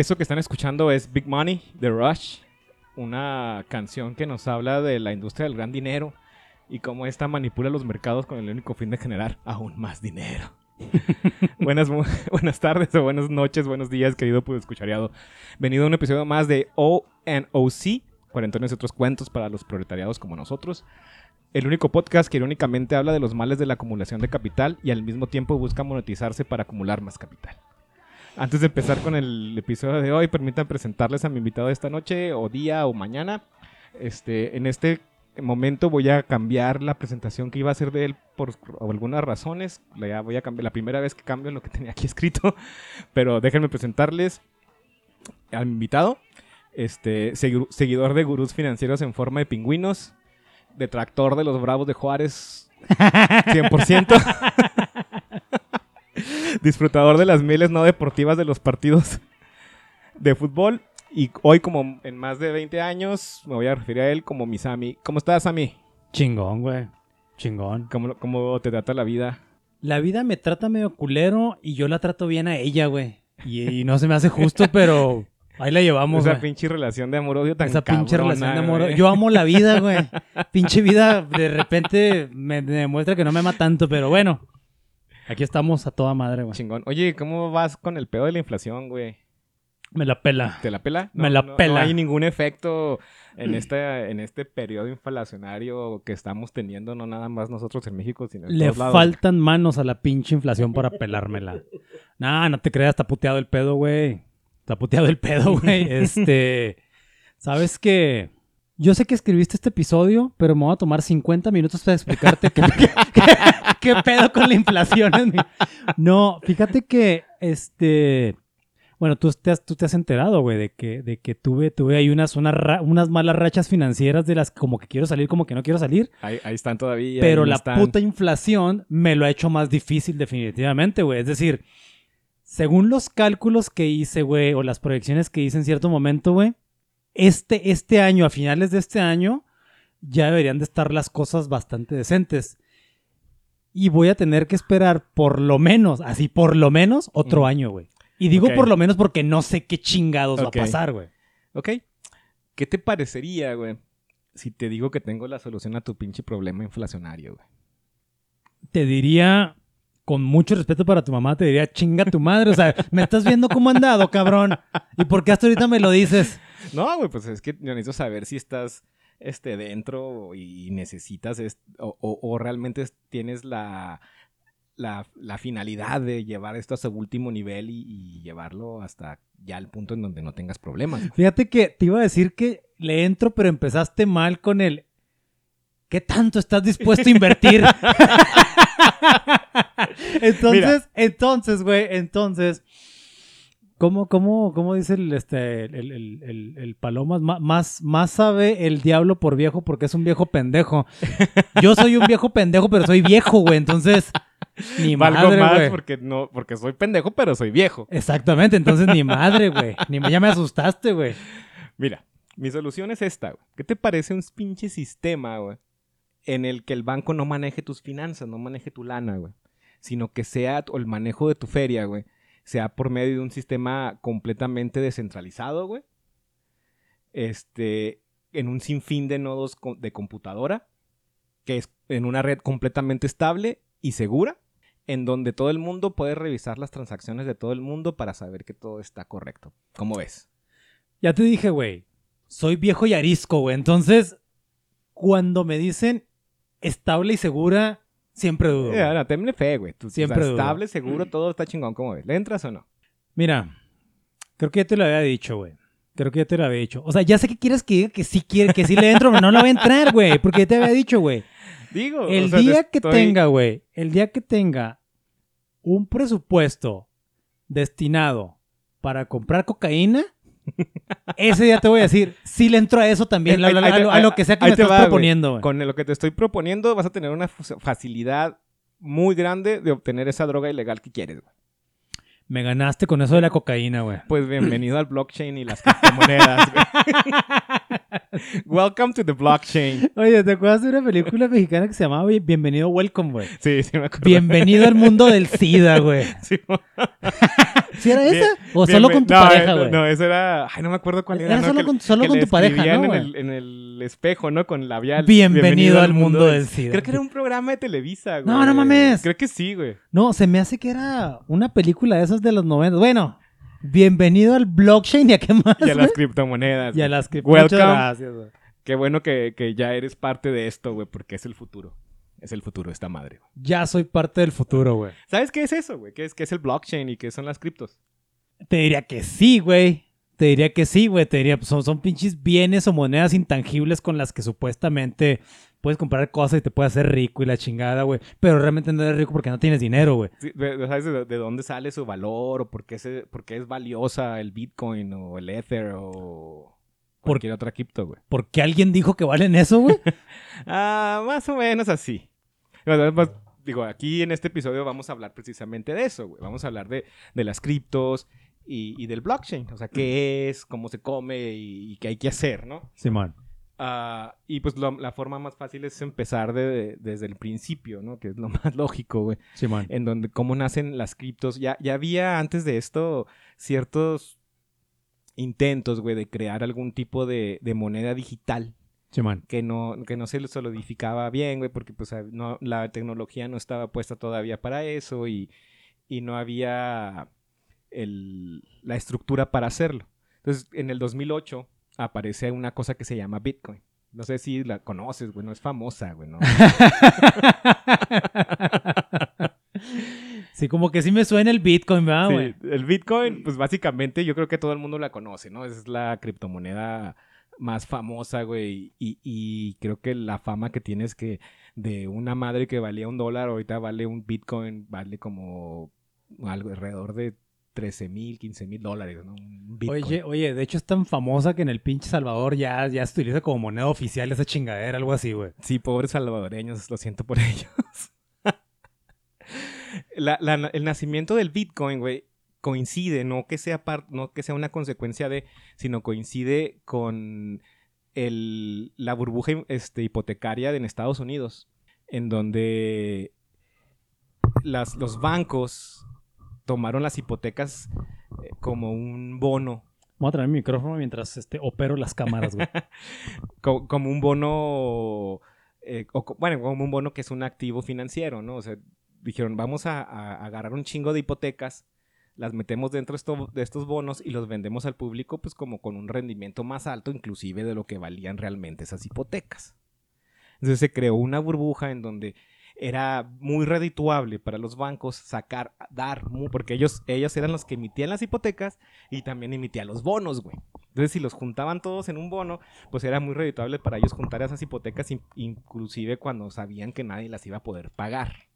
Eso que están escuchando es Big Money de Rush, una canción que nos habla de la industria del gran dinero y cómo esta manipula los mercados con el único fin de generar aún más dinero. buenas, buenas tardes o buenas noches, buenos días, querido pudo escuchariado. Venido a un episodio más de ONOC, Cuarentones y otros cuentos para los proletariados como nosotros. El único podcast que irónicamente habla de los males de la acumulación de capital y al mismo tiempo busca monetizarse para acumular más capital. Antes de empezar con el episodio de hoy, permítanme presentarles a mi invitado de esta noche, o día, o mañana. Este, en este momento voy a cambiar la presentación que iba a hacer de él por algunas razones. La voy a cambiar, la primera vez que cambio lo que tenía aquí escrito. Pero déjenme presentarles a mi invitado. Este, segui- seguidor de gurús financieros en forma de pingüinos. Detractor de los bravos de Juárez 100%. Disfrutador de las mieles no deportivas de los partidos de fútbol. Y hoy, como en más de 20 años, me voy a referir a él como mi Sammy. ¿Cómo estás, Sammy? Chingón, güey. Chingón. ¿Cómo, cómo te trata la vida? La vida me trata medio culero y yo la trato bien a ella, güey. Y, y no se me hace justo, pero ahí la llevamos, Esa pinche relación de amor-odio tan Esa pinche relación de amor. Yo amo la vida, güey. Pinche vida de repente me, me demuestra que no me ama tanto, pero bueno. Aquí estamos a toda madre, güey. Chingón. Oye, ¿cómo vas con el pedo de la inflación, güey? Me la pela. ¿Te la pela? Me la no- pela. No hay ningún efecto en este, en este periodo inflacionario que estamos teniendo, no nada más nosotros en México, sino en Le todos lados. faltan manos a la pinche inflación para pelármela. Nah, no te creas, está puteado el pedo, güey. Está puteado el pedo, güey. Este. Sabes que. Yo sé que escribiste este episodio, pero me voy a tomar 50 minutos para explicarte qué, qué- qué pedo con la inflación. en mi- No, fíjate que este. Bueno, tú te has, tú te has enterado, güey, de que, de que tuve, tuve ahí unas, unas, unas malas rachas financieras de las como que quiero salir, como que no quiero salir. Ahí, ahí están todavía. Pero la están. puta inflación me lo ha hecho más difícil definitivamente, güey. Es decir, según los cálculos que hice, güey, o las proyecciones que hice en cierto momento, güey, este, este año, a finales de este año, ya deberían de estar las cosas bastante decentes. Y voy a tener que esperar por lo menos, así por lo menos, otro año, güey. Y digo por lo menos porque no sé qué chingados va a pasar, güey. Ok. ¿Qué te parecería, güey, si te digo que tengo la solución a tu pinche problema inflacionario, güey? te diría, con mucho respeto para tu mamá, te diría, chinga tu madre. O sea, me estás viendo cómo andado, cabrón. ¿Y por qué hasta ahorita me lo dices? No, güey, pues es que yo necesito saber si estás este, dentro y necesitas o, o- o realmente es- tienes la, la, la finalidad de llevar esto a su último nivel y, y llevarlo hasta ya el punto en donde no tengas problemas. Fíjate que te iba a decir que le entro, pero empezaste mal con el. ¿Qué tanto estás dispuesto a invertir? entonces, entonces, güey, entonces. ¿Cómo, cómo, cómo dice el, este, el, el, el- el Palomas? Ma- Más, más sabe el diablo por viejo porque es un viejo pendejo. Yo soy un viejo pendejo, pero soy viejo, güey. Entonces, ni Valgo madre, más porque, no, porque soy pendejo, pero soy viejo. Exactamente, entonces ni madre, güey. Ni ya me asustaste, güey. Mira, mi solución es esta, güey. ¿Qué te parece un pinche sistema, güey? En el que el banco no maneje tus finanzas, no maneje tu lana, güey. Sino que sea, o el manejo de tu feria, güey, sea por medio de un sistema completamente descentralizado, güey. Este, en un sinfín de nodos de computadora, que es en una red completamente estable y segura, en donde todo el mundo puede revisar las transacciones de todo el mundo para saber que todo está correcto. ¿Cómo ves? Ya te dije, güey. Soy viejo y arisco, güey. Entonces, cuando me dicen estable y segura, siempre dudo. Güey. no, tenle fe, güey. Tú- o sea, Siempre dudo. estable, seguro, todo está chingón. ¿Cómo ves? ¿Le entras o no? Mira, creo que ya te lo había dicho, güey. Creo que ya te lo había dicho. O sea, ya sé que quieres que diga que sí quiere, que sí le entro, pero no la voy a entrar, güey. Porque ya te había dicho, güey. Digo, El o sea, día te que estoy- tenga, güey, el día que tenga un presupuesto destinado para comprar cocaína, ese día te voy a decir, sí le entro a eso también, Ahí- a, ahí lo, a lo que sea que me te estás va, proponiendo, güey. Con lo que te estoy proponiendo, vas a tener una facilidad muy grande de obtener esa droga ilegal que quieres, güey. Me ganaste con eso de la cocaína, güey. Pues bienvenido al blockchain y las criptomonedas, güey. Welcome to the blockchain. Oye, ¿te acuerdas de una película mexicana que se llamaba Bien- Bienvenido Welcome, güey? Sí, sí me acuerdo. Bienvenido al mundo del SIDA, güey. Sí, ¿Sí era esa? ¿O solo con tu no, pareja, güey? No, eso era... Ay, no me acuerdo cuál era. Era ¿no? solo Que- con- solo que con le tu pareja, ¿no, en, güey? el, en el espejo, ¿no? Con labial. Bienvenido al mundo del SIDA. Creo que era un programa de Televisa, güey. No, no mames. Creo que sí, güey. No, se me hace que era una película de esas de los 90. Bueno, bienvenido al blockchain y a qué más. Y a las criptomonedas. Y a las Welcome. Muchas gracias, güey. Qué bueno que, que ya eres parte de esto, güey, porque es el futuro. Es el futuro de esta madre, güey. Ya soy parte del futuro, güey. ¿Sabes qué es eso, güey? ¿Qué es, qué es el blockchain y qué son las criptos? Te diría que sí, güey. Te diría que sí, güey. Te diría, pues, son, son pinches bienes o monedas intangibles con las que supuestamente puedes comprar cosas y te puedes hacer rico y la chingada, güey. Pero realmente no eres rico porque no tienes dinero, güey. Sí, ¿Sabes de, de dónde sale su valor o por qué, se, por qué es valiosa el Bitcoin o el Ether o cualquier otra cripto, güey? Porque alguien dijo que valen eso, güey. Ah, más o menos así. Bueno, pues, digo, aquí en este episodio vamos a hablar precisamente de eso, güey. Vamos a hablar de, de las criptos y, y del blockchain. O sea, qué es, cómo se come y, y qué hay que hacer, ¿no? Simón. Ah, y pues lo- la forma más fácil es empezar de- desde el principio, ¿no? Que es lo más lógico, güey. Simón. En donde cómo nacen las criptos. Ya, ya había antes de esto ciertos intentos, güey, de crear algún tipo de, de moneda digital que no, que no se solidificaba bien, güey, porque pues ah, no, la tecnología no estaba puesta todavía para eso y, y no había el- la estructura para hacerlo. Entonces, en el 2008 aparece una cosa que se llama Bitcoin. No sé si la conoces, güey, no es famosa, güey, ¿no? sí, como que sí me suena el Bitcoin, ¿verdad, Sí, güey? el Bitcoin, pues básicamente yo creo que todo el mundo la conoce, ¿no? Es la criptomoneda más famosa, güey. Y, y creo que la fama que tiene es que de una madre que valía un dólar, ahorita vale un Bitcoin, vale como algo alrededor de 13 mil, 15 mil dólares, ¿no? Un Bitcoin. Oye, oye, de hecho es tan famosa que en el pinche Salvador ya, ya se utiliza como moneda oficial esa chingadera, algo así, güey. Sí, pobres salvadoreños, lo siento por ellos. La- la- el nacimiento del Bitcoin, güey, coincide, no que sea par- no que sea una consecuencia de, sino coincide con el- la burbuja este, hipotecaria de en Estados Unidos, en donde las, los bancos tomaron las hipotecas eh, como un bono Voy a traer mi micrófono mientras este, opero las cámaras, güey. co- como un bono, eh, o bueno, como un bono que es un activo financiero, ¿no? O sea, dijeron, vamos a, a agarrar un chingo de hipotecas, las metemos dentro de estos bonos y los vendemos al público, pues como con un rendimiento más alto, inclusive de lo que valían realmente esas hipotecas. Entonces se creó una burbuja en donde era muy redituable para los bancos sacar, dar, porque ellos, ellos eran los que emitían las hipotecas y también emitían los bonos, güey. Entonces, si los juntaban todos en un bono, pues era muy redituable para ellos juntar esas hipotecas, in- inclusive cuando sabían que nadie las iba a poder pagar.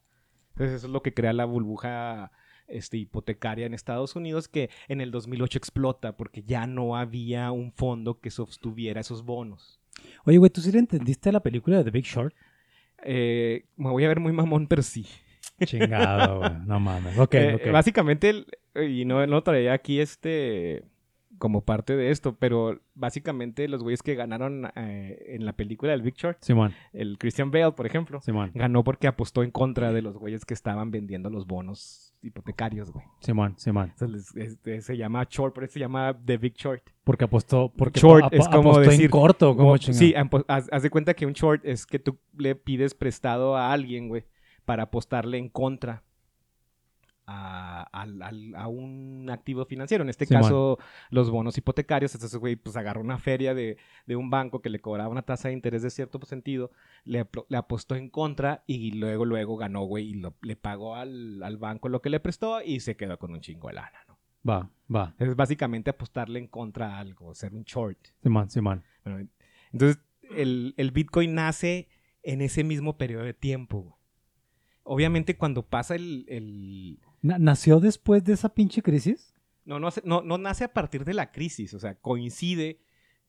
Entonces, eso es lo que crea la burbuja este, hipotecaria en Estados Unidos, que en el 2008 explota porque ya no había un fondo que sostuviera esos bonos. Oye, güey, ¿tú sí le entendiste a la película de The Big Short? Eh, me voy a ver muy mamón, pero sí. Chingado, güey. No mames. Ok, Eh, ok. Básicamente, y no, no traía aquí este como parte de esto, pero básicamente los güeyes que ganaron eh, en la película del Big Short, Simón, el Christian Bale, por ejemplo, Simón, ganó porque apostó en contra de los güeyes que estaban vendiendo los bonos hipotecarios, güey. Simón, Simón. Este, se llama short, por eso se llama The Big Short. Porque apostó, porque Short es como apostó en decir- corto, como sí, haz, haz de cuenta que un short es que tú le pides prestado a alguien, güey, para apostarle en contra a, a un activo financiero. En este caso, los bonos hipotecarios. Entonces, güey, pues agarró una feria de, de un banco que le cobraba una tasa de interés de cierto sentido, le, apostó en contra y luego, luego ganó, güey, y lo- le pagó al, al banco lo que le prestó y se quedó con un chingo de lana, ¿no? Va, va. Es básicamente apostarle en contra a algo, ser un short. Simón, Simón. Bueno, entonces, el, el Bitcoin nace en ese mismo periodo de tiempo. güey. Obviamente, cuando pasa el... ¿Nació después de esa pinche crisis? No, no, no, no nace a partir de la crisis, o sea, coincide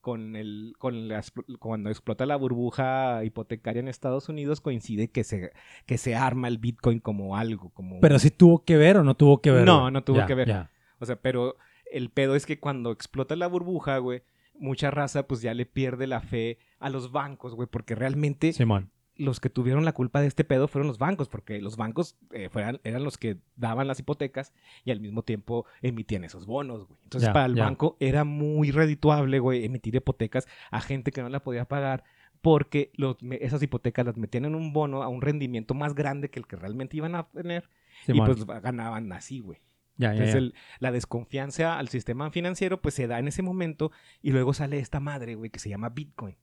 con el con la cuando explota la burbuja hipotecaria en Estados Unidos, coincide que se, que se arma el Bitcoin como algo, como... Pero sí tuvo que ver o no tuvo que ver. No, güey? no tuvo Ya, que ver. ya. O sea, pero el pedo es que cuando explota la burbuja, güey, mucha raza pues ya le pierde la fe a los bancos, güey, porque realmente Simón. Los que tuvieron la culpa de este pedo fueron los bancos, porque los bancos eh, fueran- eran los que daban las hipotecas y al mismo tiempo emitían esos bonos, güey. Entonces para el banco era muy redituable, güey, emitir hipotecas a gente que no la podía pagar porque los- esas hipotecas las metían en un bono a un rendimiento más grande que el que realmente iban a tener Simón. y pues ganaban así, güey. ya, ya, Entonces ya. el- la desconfianza al sistema financiero pues se da en ese momento y luego sale esta madre, güey, que se llama Bitcoin,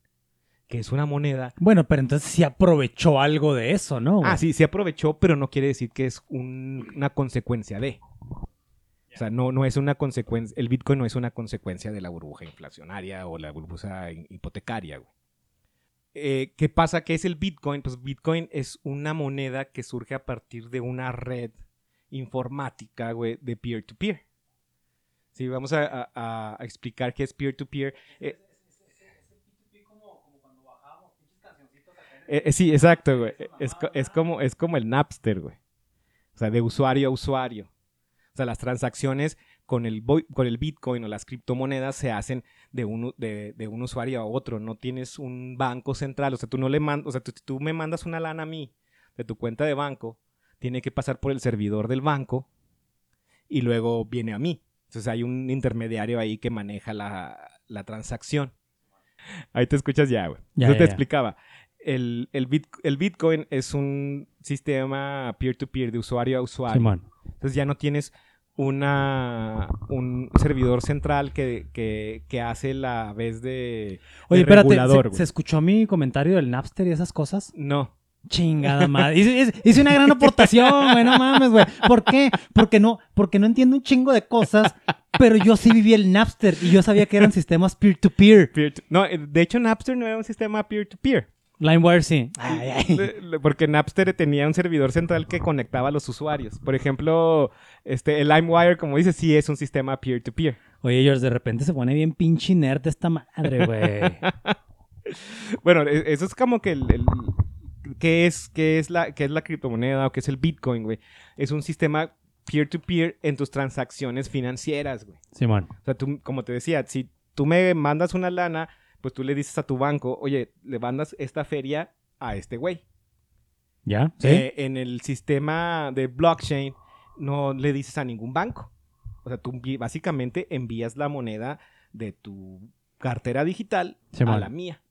que es una moneda. Bueno, pero entonces sí aprovechó algo de eso, ¿no? güey? Ah, sí, se aprovechó, pero no quiere decir que es un- una consecuencia de. O sea, no, no es una consecuencia, el Bitcoin no es una consecuencia de la burbuja inflacionaria o la burbuja hi- hipotecaria, güey. Eh, ¿Qué pasa? ¿Qué es el Bitcoin? Pues Bitcoin es una moneda que surge a partir de una red informática, güey, de peer-to-peer. Sí, vamos a, a- a explicar qué es peer-to-peer. Eh, eh, eh, sí, exacto, güey. Es, co- es como, es como el Napster, güey. O sea, de usuario a usuario. O sea, las transacciones con el, con el Bitcoin o las criptomonedas se hacen de un, de, de un usuario a otro. No tienes un banco central. O sea, tú no le mandas, o sea, tú, tú me mandas una lana a mí de tu cuenta de banco, tiene que pasar por el servidor del banco y luego viene a mí. Entonces hay un intermediario ahí que maneja la, la transacción. Ahí te escuchas ya, güey. Yo ya, te ya. explicaba. El, el, bit- el Bitcoin es un sistema peer-to-peer de usuario a usuario. Simón. Entonces ya no tienes una, un servidor central que, que, que hace la vez de, Oye, de espérate, regulador, ¿se, escuchó mi comentario del Napster y esas cosas? No. Chingada madre. Hice, una gran aportación, güey, no mames, güey. ¿Por qué? Porque no, porque no entiendo un chingo de cosas, pero yo sí viví el Napster y yo sabía que eran sistemas peer-to-peer. Peer to- no, eh, de hecho Napster no era un sistema peer-to-peer. LimeWire sí. Ay, ay. Porque Napster tenía un servidor central que conectaba a los usuarios. Por ejemplo, este, el LimeWire, como dices, sí es un sistema peer-to-peer. Oye, George, de repente se pone bien pinche nerd esta madre, güey. Bueno, e- eso es como que el... el- ¿qué, es, qué, es la, ¿Qué es la criptomoneda o qué es el Bitcoin, güey? Es un sistema peer-to-peer en tus transacciones financieras, güey. Simón. O sea, tú, como te decía, si tú me mandas una lana, pues tú le dices a tu banco, oye, le mandas esta feria a este güey. ¿Ya? ¿Sí? Eh, en el sistema de blockchain no le dices a ningún banco. O sea, tú básicamente envías la moneda de tu cartera digital a la mía.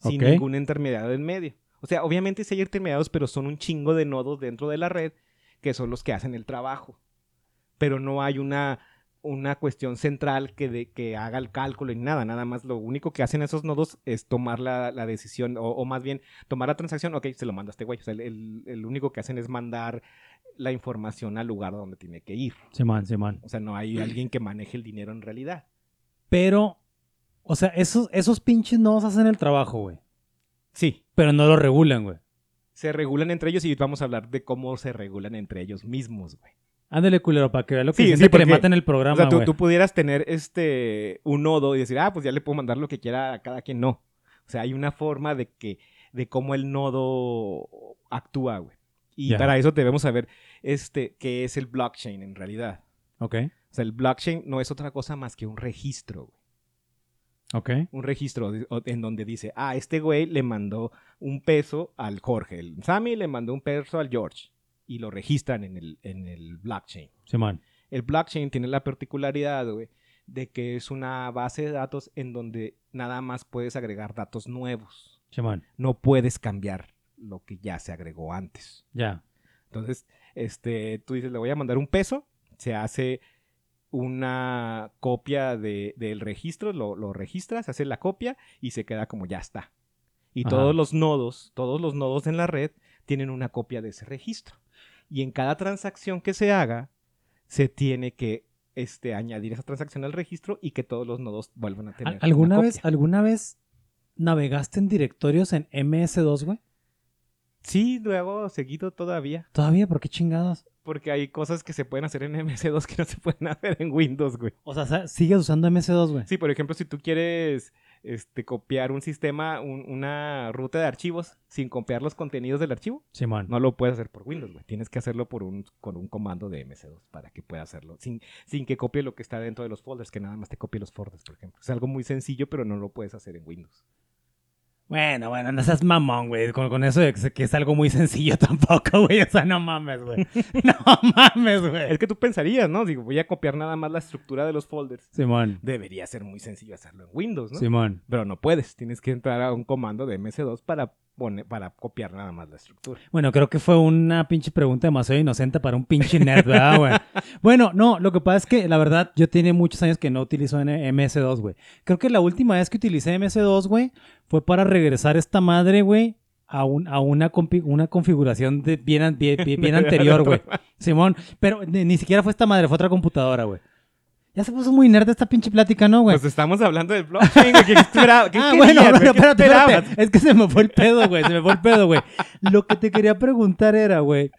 Sin ningún intermediario en medio. O sea, obviamente sí hay intermediarios, pero son un chingo de nodos dentro de la red que son los que hacen el trabajo. Pero no hay una, una cuestión central que, de, que haga el cálculo ni nada. Nada más lo único que hacen esos nodos es tomar la, la decisión, o, o más bien tomar la transacción. Ok, se lo manda a este güey. O sea, el, el- único que hacen es mandar la información al lugar donde tiene que ir. Simón, Simón. O sea, no hay alguien que maneje el dinero en realidad. Pero, o sea, esos, esos pinches nodos hacen el trabajo, güey. Sí, Pero no lo regulan, güey. se regulan entre ellos y vamos a hablar de cómo se regulan entre ellos mismos, güey. Ándale, culero, para que vea lo que Sí, sí, que le maten el O programa, sea, tú, tú pudieras tener este un nodo y decir, ah, pues ya le puedo mandar lo que quiera a cada quien. No. O sea, hay una forma de que, de cómo el nodo actúa, güey. Y para eso debemos saber este, qué es el blockchain en realidad. Ok, O sea, el blockchain no es otra cosa más que un registro, güey. ok. Un registro o- en donde dice, ah, este güey le mandó un peso al Jorge. El Sammy le mandó un peso al George. Y lo registran en el, en el blockchain. Simón. El blockchain tiene la particularidad, güey, de que es una base de datos en donde nada más puedes agregar datos nuevos. Simón. No puedes cambiar lo que ya se agregó antes. Ya. Entonces, este, tú dices, le voy a mandar un peso, se hace una copia de- del registro, lo, lo registras, se hace la copia y se queda como ya está. Y Ajá. todos los nodos, todos los nodos en la red tienen una copia de ese registro. Y en cada transacción que se haga, se tiene que este, añadir esa transacción al registro y que todos los nodos vuelvan a tener. ¿Al- ¿Alguna una vez, copia. ¿Alguna vez navegaste en directorios en MS2, güey? Sí, luego seguido todavía. Todavía, ¿por qué chingados? Porque hay cosas que se pueden hacer en MS2 que no se pueden hacer en Windows, güey. O sea, sigues usando MS2, güey. Sí, por ejemplo, si tú quieres este, copiar un sistema, un- una ruta de archivos sin copiar los contenidos del archivo, Simón. no lo puedes hacer por Windows, güey. Tienes que hacerlo por un, con un comando de MS2 para que pueda hacerlo. Sin, sin que copie lo que está dentro de los folders, que nada más te copie los folders, por ejemplo. Es algo muy sencillo, pero no lo puedes hacer en Windows. Bueno, bueno, no seas mamón, güey. Con, con eso de que, es algo muy sencillo tampoco, güey. O sea, no mames, güey. No mames, güey. Es que tú pensarías, ¿no? Digo, voy a copiar nada más la estructura de los folders. Simón. Debería ser muy sencillo hacerlo en Windows, ¿no? Simón. Pero no puedes. Tienes que entrar a un comando de MS2 para, poner, para copiar nada más la estructura. Bueno, creo que fue una pinche pregunta demasiado inocente para un pinche nerd, ¿verdad, güey? bueno, no, lo que pasa es que la verdad yo tiene muchos años que no utilizo N- MS2, güey. Creo que la última vez que utilicé MS2, güey, fue para regresar esta madre, güey, a, un, a una, configuración de bien, an- bien, bien- bien anterior, güey. Simón, pero ni, ni siquiera fue esta madre, fue otra computadora, güey. Ya se puso muy nerd esta pinche plática, ¿no, güey? Pues estamos hablando del blockchain, güey. ¿Qué esperaba? ¿Qué ah, querías, bueno, espérate, espérate. Es que se me fue el pedo, güey. Se me fue el pedo, güey. Lo que te quería preguntar era, güey.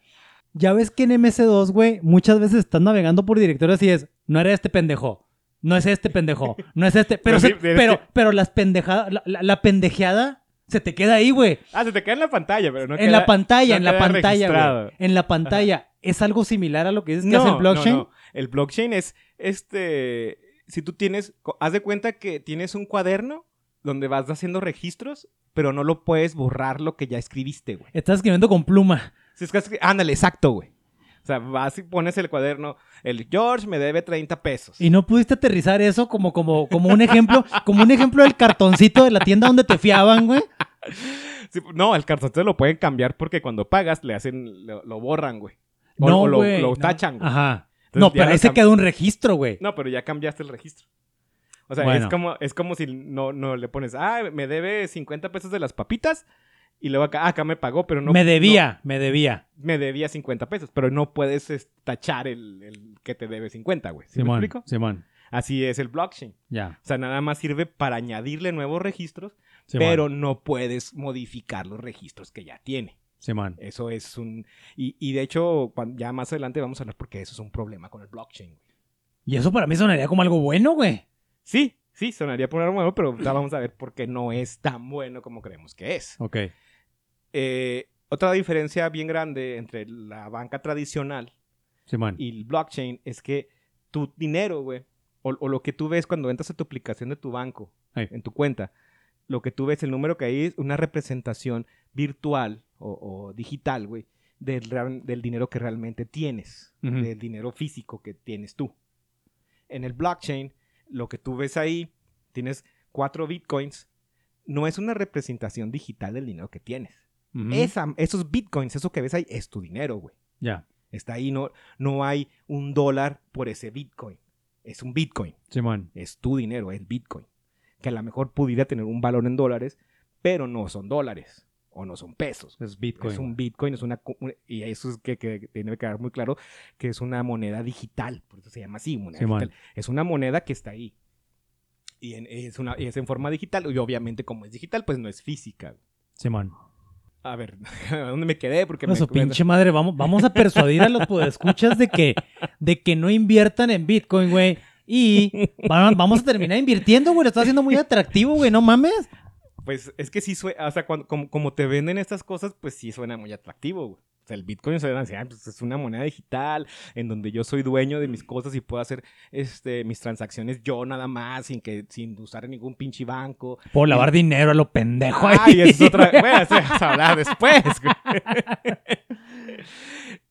Ya ves que en MS2, güey, muchas veces estás navegando por directorios y es, no era este pendejo. No es este pendejo. No es este. Pero, Pero sí, se- es pero, pero las pendejadas, la, la- la pendejeada se te queda ahí, güey. Ah, se te queda en la pantalla, pero no en la queda- pantalla, no en la pantalla, registrado. güey. En la pantalla. ¿Es algo similar a lo que dices que hace el blockchain? No, no. El blockchain es este. Si tú tienes. Haz de cuenta que tienes un cuaderno donde vas haciendo registros, pero no lo puedes borrar lo que ya escribiste, güey. Estás escribiendo con pluma. Si es que Ándale, exacto, güey. O sea, vas y pones el cuaderno. El George me debe 30 pesos. Y no pudiste aterrizar eso como, como, como un ejemplo, como un ejemplo del cartoncito de la tienda donde te fiaban, güey. Sí, no, el cartoncito lo pueden cambiar porque cuando pagas le hacen. Lo, lo borran, güey. O, No, o lo, güey. lo no. tachan, güey. Ajá. No, pero ahí se queda un registro, güey. No, pero ya cambiaste el registro. O sea, Bueno. es, como, es como si no, no le pones, ah, me debe 50 pesos de las papitas. Y luego acá, ah, acá me pagó, pero no. me debía, me debía. me debía 50 pesos, pero no puedes es, tachar el, el que te debe 50, güey. ¿Sí me Simón, explico? Simón, Así es el blockchain. ya. O sea, nada más sirve para añadirle nuevos registros, Simón, pero no puedes modificar los registros que ya tiene. Simón. Eso es un... Y, y de hecho, ya más adelante vamos a hablar porque eso es un problema con el blockchain. Y eso para mí sonaría como algo bueno, güey. Sí, sí, sonaría por algo nuevo, pero ya vamos a ver por qué no es tan bueno como creemos que es. Ok. Eh, otra diferencia bien grande entre la banca tradicional y el blockchain es que tu dinero, güey, o, o lo que tú ves cuando entras a tu aplicación de tu banco, en tu cuenta, lo que tú ves, el número que hay es una representación virtual o, o digital, güey, del, del dinero que realmente tienes, del dinero físico que tienes tú. En el blockchain, lo que tú ves ahí, tienes cuatro bitcoins, no es una representación digital del dinero que tienes. Esa- esos bitcoins, eso que ves ahí, es tu dinero, güey. Ya. Está ahí, no, no hay un dólar por ese bitcoin. Es un bitcoin, Simón. es tu dinero, es bitcoin. Que a lo mejor pudiera tener un valor en dólares, pero no son dólares o no son pesos. Es Bitcoin. Es un bitcoin, es una... Y eso es que, que tiene que quedar muy claro que es una moneda digital, por eso se llama así, moneda digital. Es una moneda que está ahí. Y en- es, una, es en forma digital, y obviamente como es digital, pues no es física. Simón. A ver, ¿a dónde me quedé? Porque No, me pinche madre, vamos, vamos a persuadir a los podescuchas de que, de que no inviertan en Bitcoin, güey. Y vamos a terminar invirtiendo, güey. Lo está haciendo muy atractivo, güey. No mames. Pues es que sí suena, o sea, cuando, como, como te venden estas cosas, pues sí suena muy atractivo, güey. O sea, el Bitcoin suena así, ah, pues es una moneda digital en donde yo soy dueño de mis cosas y puedo hacer este, mis transacciones yo nada más, sin que sin usar ningún pinche banco. Por lavar dinero a lo pendejo ahí. Ay, eso es otra. Bueno, eso vamos a hablar después, güey.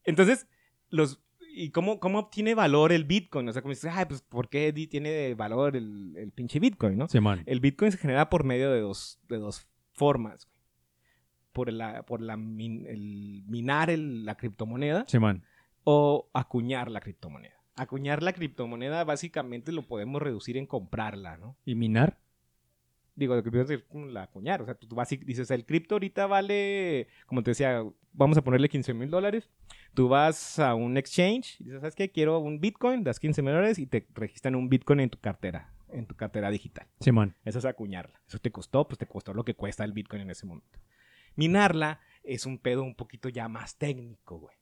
Entonces, los. ¿Y cómo, cómo obtiene valor el Bitcoin? O sea, como dices, ay, pues, ¿por qué tiene valor el, el pinche Bitcoin, no? Simón. El Bitcoin se genera por medio de dos, de dos formas. güey. Por, la, por la min- el minar el- la criptomoneda Simón. o acuñar la criptomoneda. Acuñar la criptomoneda básicamente lo podemos reducir en comprarla, ¿no? ¿Y minar? Digo, lo que quiero decir, la acuñar. O sea, tú vas y dices, el cripto ahorita vale, como te decía, vamos a ponerle 15 mil dólares. Tú vas a un exchange y dices, ¿sabes qué? Quiero un Bitcoin, das 15 mil dólares y te registran un Bitcoin en tu cartera, en tu cartera digital. Simón. Eso es acuñarla. Eso te costó, pues te costó lo que cuesta el Bitcoin en ese momento. Minarla es un pedo un poquito ya más técnico, güey.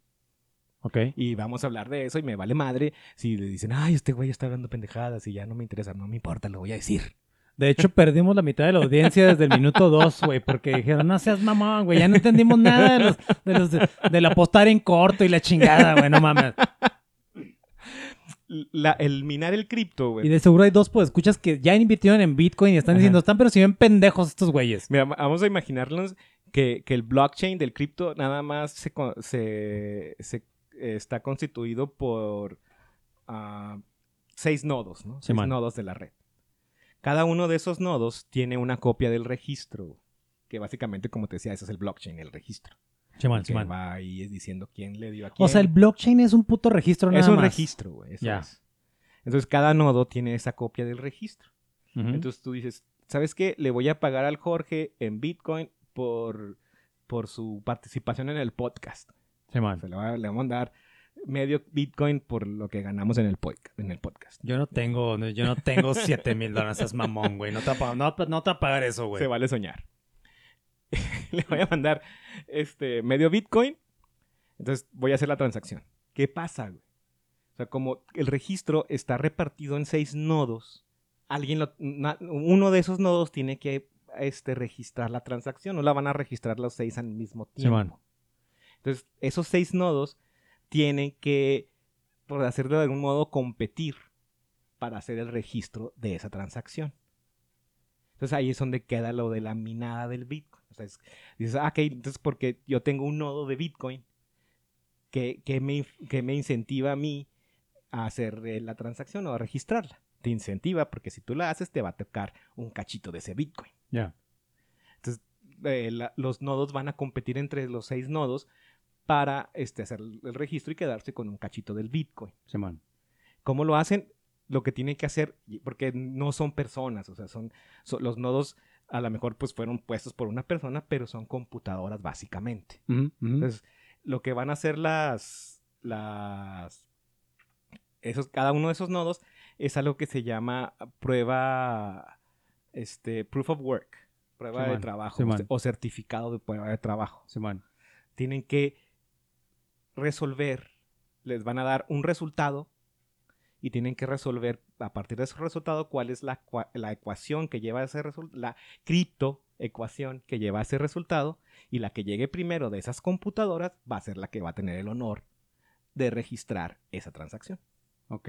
Ok. Y vamos a hablar de eso y me vale madre si le dicen, ay, este güey está hablando pendejadas y ya no me interesa, no me importa, lo voy a decir. De hecho, perdimos la mitad de la audiencia desde el minuto dos, güey, porque dijeron, no seas mamón, güey, ya no entendimos nada de los, de los de, del apostar en corto y la chingada, güey, no mames. La- el minar el cripto, Y güey. de seguro hay dos, pues, escuchas que ya invirtieron en Bitcoin y están Ajá. diciendo, están pero si ven pendejos estos güeyes. Mira, vamos a imaginarnos que, que el blockchain del cripto nada más se, se- se, eh, está constituido por ah, seis nodos, ¿no? Seis nodos de la red. Cada uno de esos nodos tiene una copia del registro, que básicamente, como te decía, eso es el blockchain, el registro. Simón, que va ahí diciendo quién le dio a quién. O sea, el blockchain es un puto registro nada es un más. registro, güey. eso Ya. es. Entonces, cada nodo tiene esa copia del registro. Entonces tú dices, ¿sabes qué? Le voy a pagar al Jorge en Bitcoin por, por su participación en el podcast. Simón. Se le, va, le vamos a dar medio Bitcoin por lo que ganamos en el, podca- en el podcast. Yo no tengo, yo no tengo 7 mil dólares, es mamón, güey. No te, va no, no a pagar eso, güey. Se vale soñar. le voy a mandar este, medio Bitcoin. Entonces voy a hacer la transacción. ¿Qué pasa, güey? O sea, como el registro está repartido en seis nodos, alguien lo- na- uno de esos nodos tiene que este, registrar la transacción. No la van a registrar los seis al mismo tiempo. Simón. Entonces, esos seis nodos tienen que, por hacerlo de algún modo, competir para hacer el registro de esa transacción. Entonces ahí es donde queda lo de la minada del Bitcoin. O sea, es- dices, ah, ok, entonces porque yo tengo un nodo de Bitcoin que, que, me, que me incentiva a mí a hacer eh, la transacción o a registrarla. Te incentiva porque si tú la haces te va a tocar un cachito de ese Bitcoin. Ya. Entonces, eh, la- los nodos van a competir entre los seis nodos para este, hacer el registro y quedarse con un cachito del Bitcoin. Simón. ¿Cómo lo hacen? Lo que tienen que hacer, porque no son personas, o sea, son, son- los nodos a lo mejor pues fueron puestos por una persona, pero son computadoras básicamente. Entonces, lo que van a hacer las, las, esos, cada uno de esos nodos es algo que se llama prueba, este, proof of work, prueba de trabajo Simón. o certificado de prueba de trabajo. Simón. Tienen que resolver, les van a dar un resultado y tienen que resolver a partir de ese resultado cuál es la, la ecuación que lleva a ese resultado, la cripto ecuación que lleva a ese resultado y la que llegue primero de esas computadoras va a ser la que va a tener el honor de registrar esa transacción. Ok.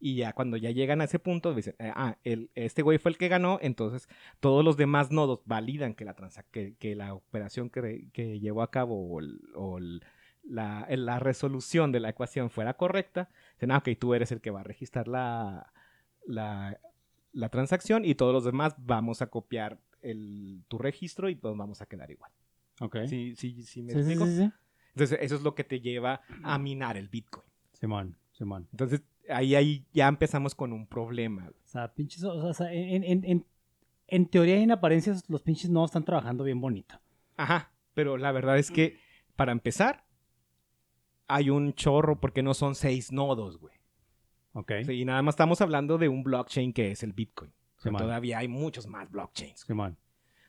Y ya cuando ya llegan a ese punto, dicen, eh, ah, el, este güey fue el que ganó, entonces todos los demás nodos validan que la, transa- que, que la operación que, que llevó a cabo o, el- o el- la, el- la resolución de la ecuación fuera correcta. Dicen, ah, ok, tú eres el que va a registrar la, la, la transacción y todos los demás vamos a copiar el, tu registro y todos vamos a quedar igual. Ok. ¿Sí, sí, sí me Sí, sí, explico? sí, sí. Entonces eso es lo que te lleva a minar el Bitcoin. Simón. Simón. Entonces ahí, ahí ya empezamos con un problema. O sea, pinches, o sea, en, en, en, en teoría y en apariencias, los pinches no están trabajando bien bonito. Ajá, pero la verdad es que para empezar hay un chorro porque no son seis nodos, güey. Ok. Sí, y nada más estamos hablando de un blockchain que es el Bitcoin. O sea, todavía hay muchos más blockchains. Simón.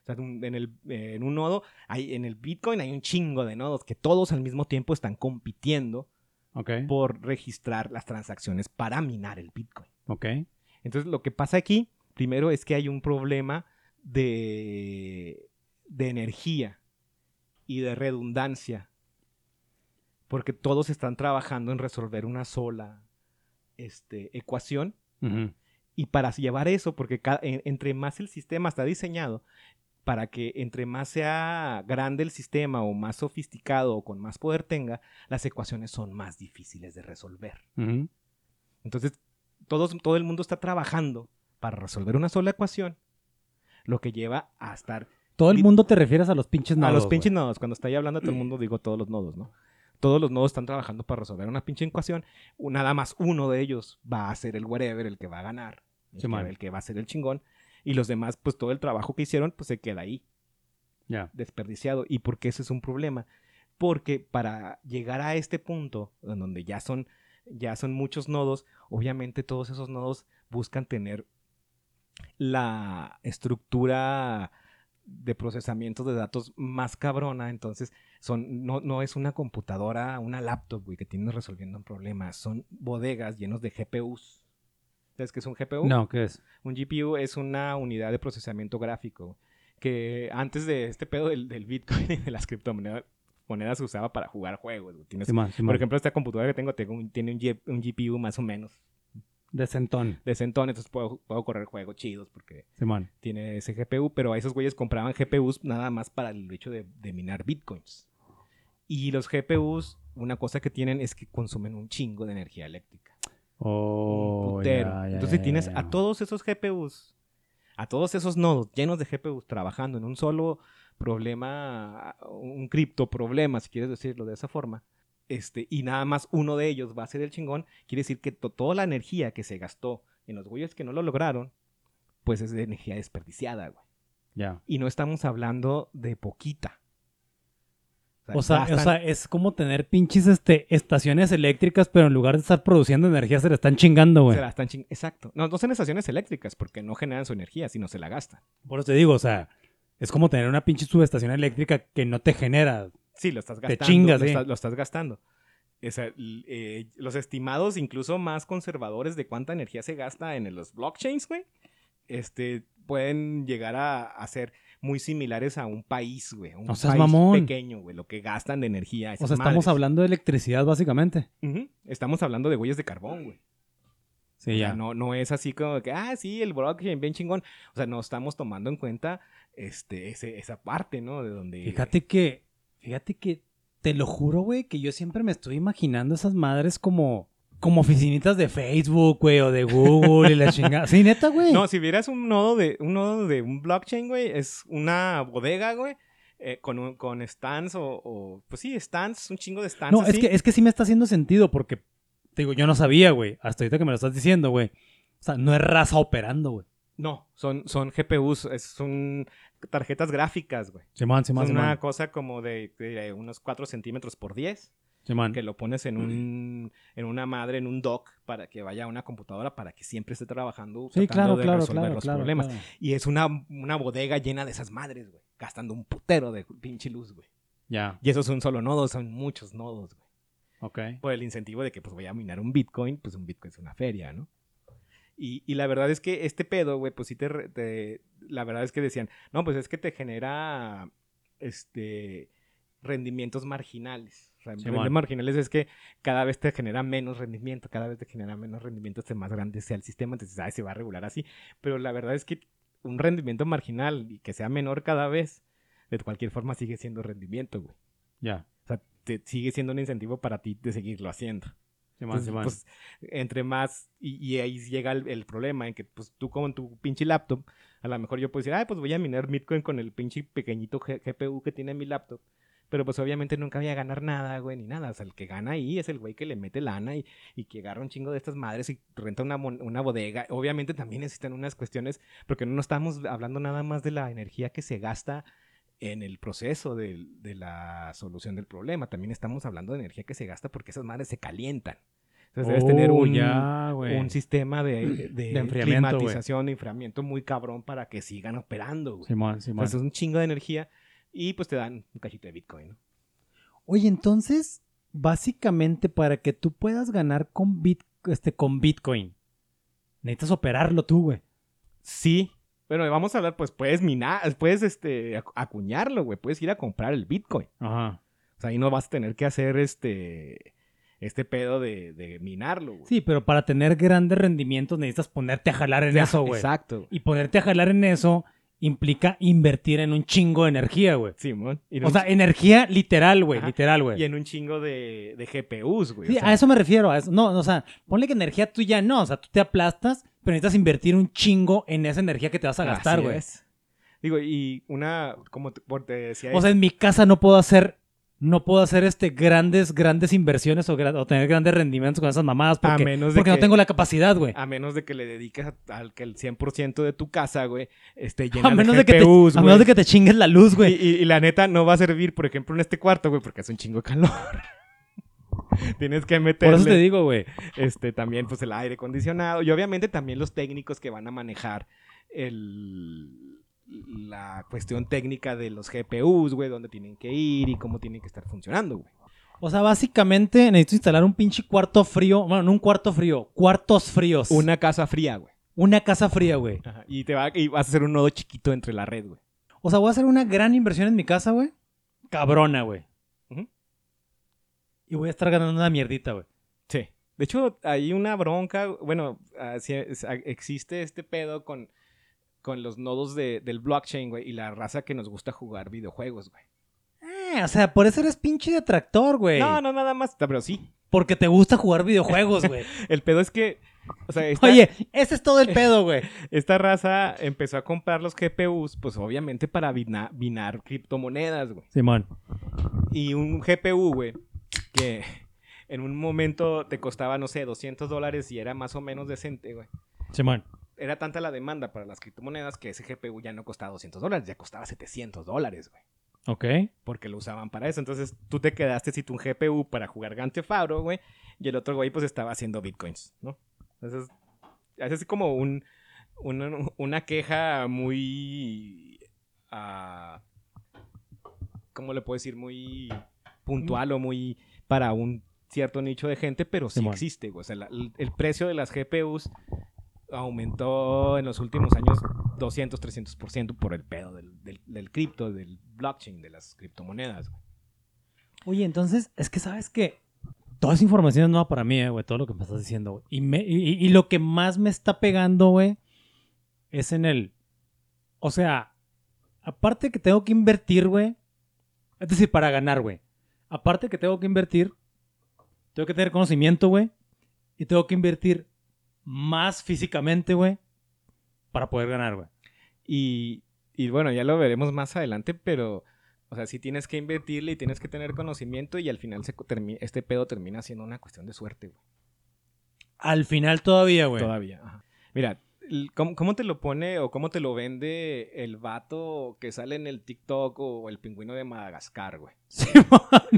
O sea, en, el, en un nodo, hay, en el Bitcoin hay un chingo de nodos que todos al mismo tiempo están compitiendo por registrar las transacciones para minar el Bitcoin. Ok. Entonces, lo que pasa aquí, primero es que hay un problema de, de energía y de redundancia. Porque todos están trabajando en resolver una sola este, ecuación. Y para llevar eso, porque ca- en- entre más el sistema está diseñado, para que entre más sea grande el sistema o más sofisticado o con más poder tenga, las ecuaciones son más difíciles de resolver. Entonces, todos, todo el mundo está trabajando para resolver una sola ecuación, lo que lleva a estar... Todo el mundo te refieres a los pinches nodos. a los pinches nodos, cuando estoy hablando todo el mundo, digo todos los nodos, ¿no? Todos los nodos están trabajando para resolver una pinche ecuación. Nada más uno de ellos va a ser el wherever, el que va a ganar, el, Sí, que, man. el que va a ser el chingón. Y los demás, pues todo el trabajo que hicieron, pues se queda ahí, Ya. desperdiciado. ¿Y por qué ese es un problema? Porque para llegar a este punto, en donde ya son, ya son muchos nodos, obviamente todos esos nodos buscan tener la estructura de procesamiento de datos más cabrona, entonces son, no, no es una computadora, una laptop, güey, que tienes resolviendo un problema, son bodegas llenos de GPUs. ¿Sabes qué es un GPU? No, ¿qué es? Un GPU es una unidad de procesamiento gráfico que antes de este pedo del, del Bitcoin y de las criptomonedas monedas se usaba para jugar juegos. güey. Tienes- por ejemplo, esta computadora que tengo, tengo un- tiene un, un GPU más o menos De centón. de centón, entonces puedo, puedo correr juegos chidos porque Simón. tiene ese GPU, pero esos güeyes compraban GPUs nada más para el hecho de, de minar bitcoins. Y los GPUs, una cosa que tienen es que consumen un chingo de energía eléctrica. Oh, putero. ya, ya, Entonces ya, tienes a todos esos GPUs, a todos esos nodos llenos de GPUs trabajando en un solo problema, un cripto problema, si quieres decirlo de esa forma. Este, y nada más uno de ellos va a ser el chingón, quiere decir que to- toda la energía que se gastó en los güeyes que no lo lograron, pues es de energía desperdiciada, güey. Ya. Y no estamos hablando de poquita. O sea, o sea, es como tener pinches este, estaciones eléctricas, pero en lugar de estar produciendo energía, se la están chingando, güey. se la están ching- Exacto. No, no son estaciones eléctricas porque no generan su energía, sino se la gastan. Por eso te digo, o sea, es como tener una pinche subestación eléctrica que no te genera. Sí, lo estás Te gastando. chingas, lo, sí. estás, lo estás gastando. O sea, eh, los estimados incluso más conservadores de cuánta energía se gasta en los blockchains, güey, este, pueden llegar a, a ser muy similares a un país, güey. Un No seas país mamón. pequeño, güey, lo que gastan de energía. O sea, estamos madres. hablando de electricidad, básicamente. Estamos hablando de huellas de carbón, güey. Sí, O sea, ya. no, no es así como que, ah, sí, el blockchain, bien chingón. O sea, no estamos tomando en cuenta este, ese- esa parte, ¿no? De donde... Fíjate que, fíjate que, te lo juro, güey, que yo siempre me estoy imaginando esas madres como, como oficinitas de Facebook, güey, o de Google y la chingada. Sí, neta, güey. No, si vieras un nodo de un nodo de un blockchain, güey, es una bodega, güey, eh, con, un- con stands o, o, pues sí, stands, un chingo de stands. No, es que, es que sí me está haciendo sentido porque, te digo, yo no sabía, güey, hasta ahorita que me lo estás diciendo, güey. O sea, no es raza operando, güey. No, son, son GPUs, es- son tarjetas gráficas, güey. Simón, Simón, Son una Simón. cosa como de, de unos 4 centímetros por 10, Simón. que lo pones en un en una madre, en un dock, para que vaya a una computadora, para que siempre esté trabajando Sí, tratando claro, de claro, resolver claro, los claro, problemas. claro. Y es una, una bodega llena de esas madres, güey, gastando un putero de pinche luz, güey. Ya, Y eso es un solo nodo, son muchos nodos, güey. ok. Por el incentivo de que pues voy a minar un Bitcoin, pues un Bitcoin es una feria, ¿no? Y, y la verdad es que este pedo, güey, pues sí te, La verdad es que decían, no, pues es que te genera, este, rendimientos marginales. O sea, Simón. rendimientos marginales es que cada vez te genera menos rendimiento, cada vez te genera menos rendimiento, entre más grande sea el sistema, entonces, se va a regular así. Pero la verdad es que un rendimiento marginal y que sea menor cada vez, de cualquier forma sigue siendo rendimiento, güey. Ya. O sea, te sigue siendo un incentivo para ti de seguirlo haciendo. Pues, entre más, y, y ahí llega el, el problema en que, pues, tú con tu pinche laptop, a lo mejor yo puedo decir, ay, pues voy a minar Bitcoin con el pinche pequeñito G- GPU que tiene mi laptop. Pero pues obviamente nunca voy a ganar nada, güey, ni nada. O sea, el que gana ahí es el güey que le mete lana y, y que agarra un chingo de estas madres y renta una, una bodega. Obviamente también necesitan unas cuestiones, porque no estamos hablando nada más de la energía que se gasta en el proceso de, la solución del problema. También estamos hablando de energía que se gasta porque esas madres se calientan. Entonces debes tener Oh, un, ya, güey. un sistema de, de, De enfriamiento, güey. climatización, de enfriamiento muy cabrón para que sigan operando, güey. Simón, Simón. Entonces es un chingo de energía y pues te dan un cachito de Bitcoin, ¿no? Oye, entonces, básicamente para que tú puedas ganar con, bit, este, con Bitcoin, necesitas operarlo tú, güey. Sí, pero vamos a hablar, pues puedes minar, puedes este, acu- acuñarlo, güey, puedes ir a comprar el Bitcoin. Ajá. O sea, ahí no vas a tener que hacer este, este pedo de, de minarlo, güey. Sí, pero para tener grandes rendimientos necesitas ponerte a jalar en Ya, eso, güey. Exacto. Y ponerte a jalar en eso implica invertir en un chingo de energía, güey. Simón. Y en O sea, energía literal, güey. Literal, Y güey. en un chingo de, de GPUs, güey. Sí, o sea, a eso me refiero. A eso. No, o sea, ponle que energía tuya no. O sea, tú te aplastas, pero necesitas invertir un chingo en esa energía que te vas a gastar, güey. Digo, y una, como te, decía, O sea, en mi casa no puedo hacer, no puedo hacer este grandes, grandes inversiones o, gra- o tener grandes rendimientos con esas mamadas porque, menos de porque no tengo la capacidad, güey. a menos de que le dediques al que el 100% de tu casa, güey, esté llena A menos, de de que te, GPUs, a menos de que te chingues la luz, Y, güey. y- y la neta no va a servir, por ejemplo, en este cuarto, güey, porque hace un chingo de calor. Tienes que Por meterle eso te digo, güey. este, también pues el aire acondicionado y obviamente también los técnicos que van a manejar el, la cuestión técnica de los GPUs, güey, dónde tienen que ir y cómo tienen que estar funcionando, güey. O sea, básicamente necesito instalar un pinche cuarto frío. Bueno, no un cuarto frío, cuartos fríos. Una casa fría, güey. Una casa fría, güey. Y, te va, y vas a hacer un nodo chiquito entre la red, güey. O sea, voy a hacer una gran inversión en mi casa, güey. Cabrona, güey. Y voy a estar ganando una mierdita, güey. Sí. De hecho, hay una bronca, bueno, así es- a- existe este pedo con, con los nodos de- del blockchain, güey, y la raza que nos gusta jugar videojuegos, güey. Eh, o sea, por eso eres pinche detractor, güey. No, no, nada más, pero sí. Porque te gusta jugar videojuegos, güey. El pedo es que, o sea, esta, Oye, ese es todo el pedo, güey. esta raza empezó a comprar los GPUs, pues obviamente para bina- binar criptomonedas, güey. Simón. Y un GPU, güey, que en un momento te costaba, no sé, 200 dólares y era más o menos decente, güey. Simón. Era tanta la demanda para las criptomonedas que ese GPU ya no costaba 200 dólares, ya costaba 700 dólares, güey. Ok. Porque lo usaban para eso. Entonces tú te quedaste sin tu GPU para jugar Grand Theft Auto, güey. Y el otro güey pues estaba haciendo bitcoins, ¿no? Entonces es así como un, una, una queja muy... ah, ¿Cómo le puedo decir? Muy puntual o muy para un cierto nicho de gente, pero sí existe, güey. O sea, la- el, el precio de las GPUs aumentó en los últimos años 200, 300% por el pedo del, del, del cripto, del blockchain, de las criptomonedas. güey. Oye, entonces, es que sabes que toda esa información es nueva para mí, eh, güey, todo lo que me estás diciendo, güey. Y, me- y- y lo que más me está pegando, güey, es en el... O sea, aparte que tengo que invertir, güey, es decir, para ganar, güey. Aparte que tengo que invertir, tengo que tener conocimiento, güey, y tengo que invertir más físicamente, güey, para poder ganar, güey. Y, y bueno, ya lo veremos más adelante, pero, o sea, sí tienes que invertirle y tienes que tener conocimiento y al final se este pedo termina siendo una cuestión de suerte, güey. Al final todavía, güey. Todavía. ajá. Mira, ¿cómo, cómo te lo pone o cómo te lo vende el vato que sale en el TikTok o el pingüino de Madagascar, güey?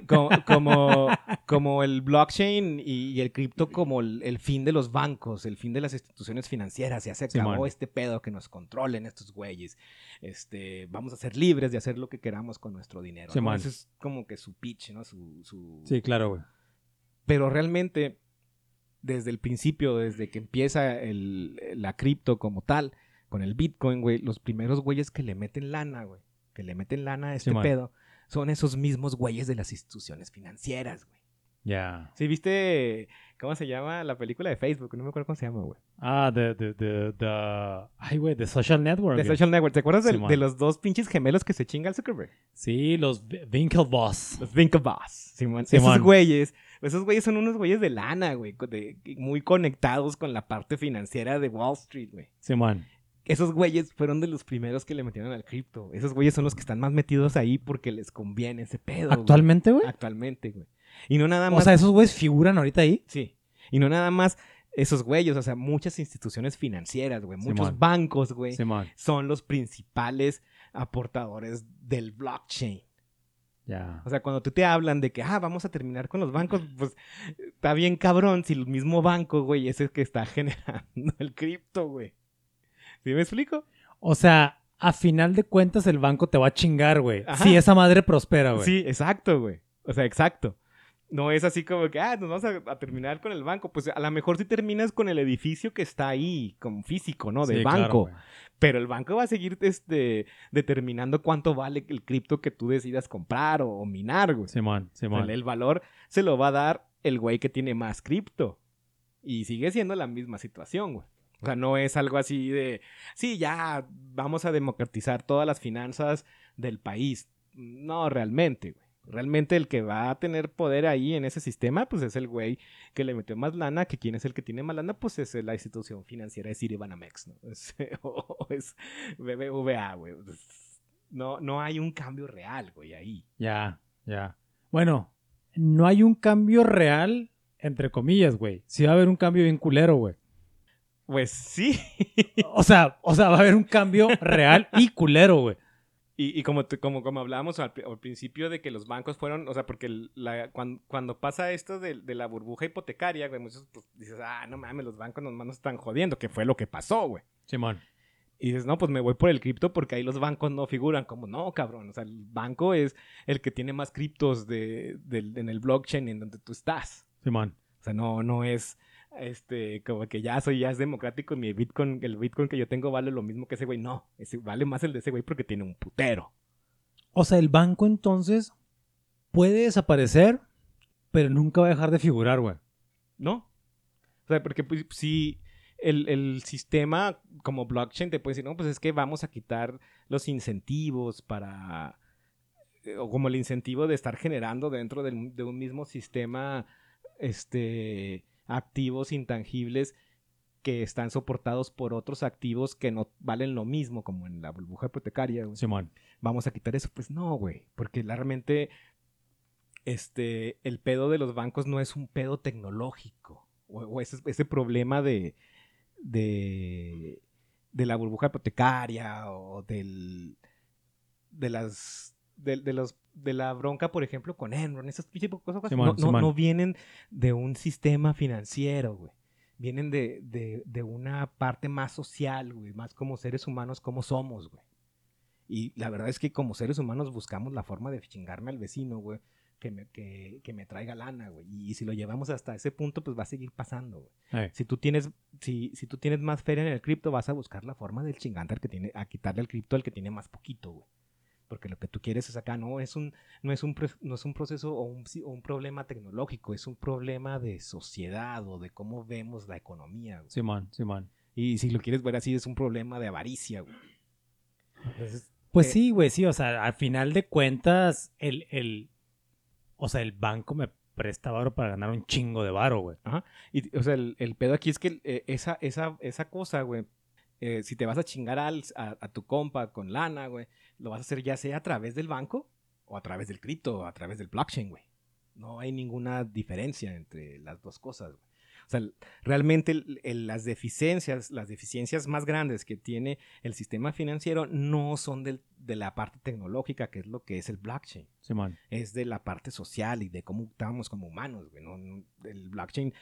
como, como, como el blockchain y, y el cripto como el, el fin de los bancos, el fin de las instituciones financieras. Ya se acabó Simón. este pedo que nos controlen estos güeyes. Este, vamos a ser libres de hacer lo que queramos con nuestro dinero. ¿no? Ese es como que su pitch, ¿no? Su, su... Sí, claro, güey. Pero realmente, desde el principio, desde que empieza el- la cripto como tal, con el Bitcoin, güey, los primeros güeyes que le meten lana, güey, que le meten lana a este pedo, son esos mismos güeyes de las instituciones financieras, güey. Ya. ¿Sí viste cómo se llama la película de Facebook? No me acuerdo cómo se llama, güey. Ah, de, de, de, de- Ay, güey, de Social Network. De güey. Social Network. ¿Te acuerdas de los dos pinches gemelos que se chinga el Zuckerberg? Sí, los Winklevoss. Los Winklevoss. Simón. Simón. Esos güeyes, esos güeyes son unos güeyes de lana, güey, de- muy conectados con la parte financiera de Wall Street, güey. Simón. Esos güeyes fueron de los primeros que le metieron al cripto. Esos güeyes son los que están más metidos ahí porque les conviene ese pedo. ¿Actualmente, güey? Actualmente, güey. Y no nada O más. sea, esos güeyes figuran ahorita ahí. Sí. Y no nada más esos güeyes, o sea, muchas instituciones financieras, güey, muchos Simón. bancos, güey, Simón. son los principales aportadores del blockchain. Ya. O sea, cuando tú te hablan de que, ah, vamos a terminar con los bancos, pues está bien cabrón si el mismo banco, güey, es el que está generando el cripto, güey. ¿Sí me explico? O sea, a final de cuentas el banco te va a chingar, güey. Si esa madre prospera, güey. Sí, exacto, güey. O sea, exacto. No es así como que, ah, nos vamos a, a terminar con el banco. Pues a lo mejor sí terminas con el edificio que está ahí, como físico, ¿no? Del Sí, claro, banco. güey. Pero el banco va a seguir este, determinando cuánto vale el cripto que tú decidas comprar o, o minar, güey. Simón, Simón. el valor se lo va a dar el güey que tiene más cripto. Y sigue siendo la misma situación, güey. O sea, no es algo así de, sí, ya vamos a democratizar todas las finanzas del país. No, realmente, güey. Realmente el que va a tener poder ahí en ese sistema, pues es el güey que le metió más lana, que quién es el que tiene más lana, pues es la institución financiera, es Citibanamex, ¿no? Es, o es BBVA, güey. No, no hay un cambio real, güey, ahí. Ya, ya. Bueno, no hay un cambio real, entre comillas, güey. Sí va a haber un cambio bien culero, güey. Pues sí. O sea, o sea, va a haber un cambio real y culero, güey. Y, y como, como, como hablábamos al, pri- al principio de que los bancos fueron, o sea, porque la- cuando, cuando pasa esto de, de la burbuja hipotecaria, güey, muchos pues, dices, ah, no mames, los bancos nos, nos están jodiendo, que fue lo que pasó, güey. Simón. Y dices, no, pues me voy por el cripto porque ahí los bancos no figuran. Como, no, cabrón. O sea, el banco es el que tiene más criptos de, del- en el blockchain en donde tú estás. Simón. O sea, no, no es este, como que ya soy, ya es democrático. Mi Bitcoin, el Bitcoin que yo tengo vale lo mismo que ese güey. No, ese, vale más el de ese güey porque tiene un putero. O sea, el banco entonces puede desaparecer, pero nunca va a dejar de figurar, güey. ¿No? O sea, porque pues, si el, el sistema como blockchain te puede decir, no, pues es que vamos a quitar los incentivos para... eh, O como el incentivo de estar generando dentro del- de un mismo sistema este, activos intangibles que están soportados por otros activos que no valen lo mismo, como en la burbuja hipotecaria. güey Simón. vamos a quitar eso. Pues no, güey. Porque realmente este, el pedo de los bancos no es un pedo tecnológico. O, o ese, ese problema de, de, de la burbuja hipotecaria o del, de las... De, de los, de la bronca, por ejemplo, con Enron, esas tipo de cosas no, no vienen de un sistema financiero, güey. Vienen de, de, de una parte más social, güey, más como seres humanos, como somos, güey. Y la verdad es que como seres humanos buscamos la forma de chingarme al vecino, güey, que me, que, que me traiga lana, güey. Y si lo llevamos hasta ese punto, pues va a seguir pasando, güey. Eh, Si tú tienes, si, si tú tienes más feria en el cripto, vas a buscar la forma del chingante al que tiene, a quitarle el cripto al que tiene más poquito, güey. Porque lo que tú quieres es acá, no es un, no es un, no es un proceso o un, o un problema tecnológico, es un problema de sociedad o de cómo vemos la economía, güey. Simón, Simón. Y si lo quieres ver así, es un problema de avaricia, güey. Entonces, Pues Eh, sí, güey, sí, o sea, al final de cuentas, el, el, o sea, el banco me presta varo para ganar un chingo de varo, güey. Y, o sea, el, el pedo aquí es que eh, esa, esa, esa cosa, güey, eh, si te vas a chingar al- a, a tu compa con lana, güey, lo vas a hacer ya sea a través del banco o a través del cripto o a través del blockchain, güey. No hay ninguna diferencia entre las dos cosas, güey. O sea, realmente el- el- las deficiencias, las deficiencias más grandes que tiene el sistema financiero no son del- de la parte tecnológica, que es lo que es el blockchain Simón. es de la parte social y de cómo estamos como humanos, güey. No- no- el blockchain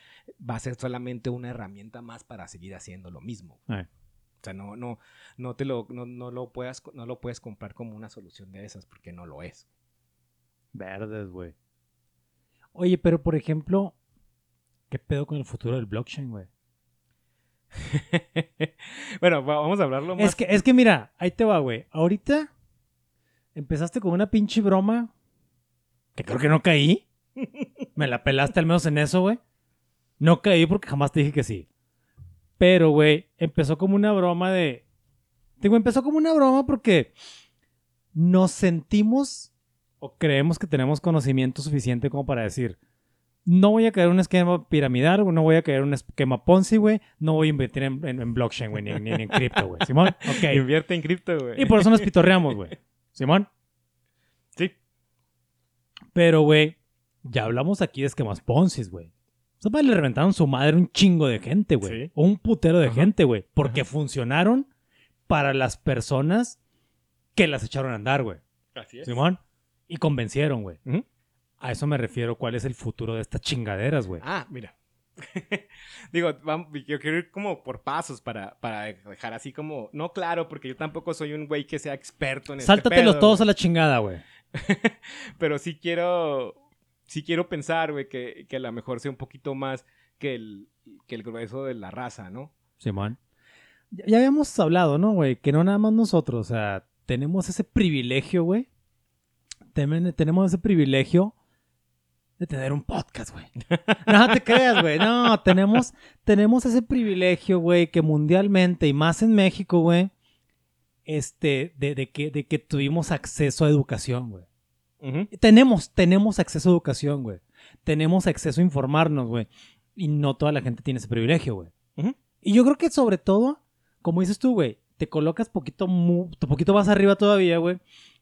va a ser solamente una herramienta más para seguir haciendo lo mismo. Eh. O sea, no, no, no te lo, no, no lo puedas, no lo puedes comprar como una solución de esas, porque no lo es. Verdes, güey. Oye, pero por ejemplo, ¿qué pedo con el futuro del blockchain, güey? bueno, va- vamos a hablarlo más. Es que, es que mira, ahí te va, güey. Ahorita empezaste con una pinche broma que creo que no caí. Me la pelaste al menos en eso, güey. No caí porque jamás te dije que sí. Pero, güey, empezó como una broma de... Digo, empezó como una broma porque nos sentimos o creemos que tenemos conocimiento suficiente como para decir, no voy a caer en un esquema piramidal, no voy a caer en un esquema Ponzi, güey, no voy a invertir en, en- en blockchain, güey, ni, ni- ni en cripto, güey. Simón, ok. Invierte en cripto, güey. Y por eso nos pitorreamos, güey. Simón. Sí. Pero, güey, ya hablamos aquí de esquemas Ponzi, güey. Sea, le reventaron su madre un chingo de gente, güey. Sí. O un putero de Ajá. gente, güey. Porque Ajá. funcionaron para las personas que las echaron a andar, güey. Así es. Simón. Y convencieron, güey. A eso me refiero. ¿Cuál es el futuro de estas chingaderas, güey? Ah, mira. Digo, vam- yo quiero ir como por pasos para, para dejar así como... No claro, porque yo tampoco soy un güey que sea experto en este Sáltatelos pedo, todos a la chingada, güey. Pero sí quiero, sí quiero pensar, güey, que, que a lo mejor sea un poquito más que el, que el grueso de la raza, ¿no? Simón. Ya, ya habíamos hablado, ¿no, güey? Que no nada más nosotros, o sea, tenemos ese privilegio, güey. Tenemos ese privilegio de tener un podcast, güey. No te creas, güey. No, tenemos, tenemos ese privilegio, güey, que mundialmente y más en México, güey, este, de, de que, de que tuvimos acceso a educación, güey. Tenemos, tenemos acceso a educación, güey. Tenemos acceso a informarnos, güey. Y no toda la gente tiene ese privilegio, güey. Ujú. Y yo creo que sobre todo, como dices tú, güey, te colocas poquito, mu- poquito más arriba todavía, güey.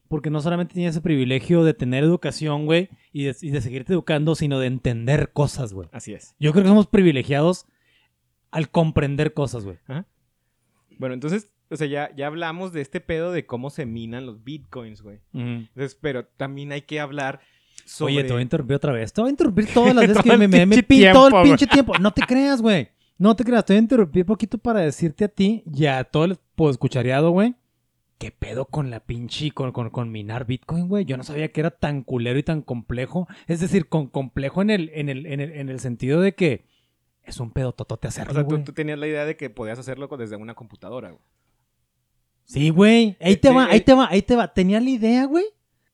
Porque no solamente tienes ese privilegio de tener educación, güey, y de, y de seguirte educando, sino de entender cosas, güey. Así es. Yo creo que somos privilegiados al comprender cosas, güey. Bueno, entonces, o sea, ya, ya hablamos de este pedo de cómo se minan los bitcoins, güey. Entonces, pero también hay que hablar sobre... Oye, te voy a interrumpir otra vez. Te voy a interrumpir todas las veces que me, me, me pin- todo el tiempo, pinche tiempo. No te creas, güey. No te creas, te interrumpí un poquito para decirte a ti y a todo el escuchariado, güey. ¿Qué pedo con la pinche, con, con, con minar Bitcoin, güey? Yo no sabía que era tan culero y tan complejo. Es decir, con complejo en el, en el, en el, en el sentido de que es un pedo totote O hacerlo, sea, tú, tenías la idea de que podías hacerlo desde una computadora, güey. Sí, güey. Ahí te sí, va, ahí eh. te va, ahí te va. Tenía la idea, güey,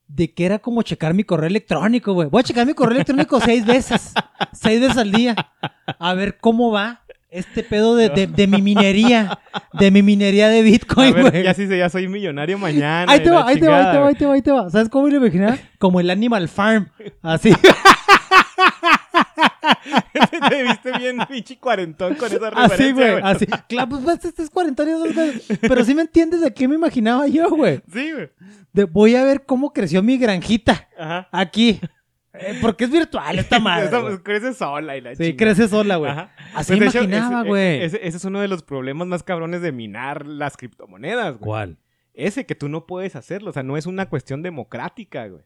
de que era como checar mi correo electrónico, güey. Voy a checar mi correo electrónico seis veces. Seis veces al día. A ver cómo va este pedo de, de- de mi minería. De mi minería de Bitcoin, güey. ya sí, ya soy millonario mañana. Ahí te va, ahí te va, ahí te va, ahí te va, ahí te va. ¿Sabes cómo me lo imaginaba? Como el Animal Farm. Así. Te viste bien pinche cuarentón con esa referencia, Así, güey. Así. Claro, pues pues, este es 40 años. Pero sí me entiendes de qué me imaginaba yo, güey. Sí, güey. Voy a ver cómo creció mi granjita. Ajá. Aquí. Eh, porque es virtual esta madre. Pues, crece sola y la Sí, chingada. crece sola, güey. Así Pues, imaginaba, ese- güey. Ese, ese es uno de los problemas más cabrones de minar las criptomonedas, güey. ¿Cuál? Ese que tú no puedes hacerlo. O sea, no es una cuestión democrática, güey.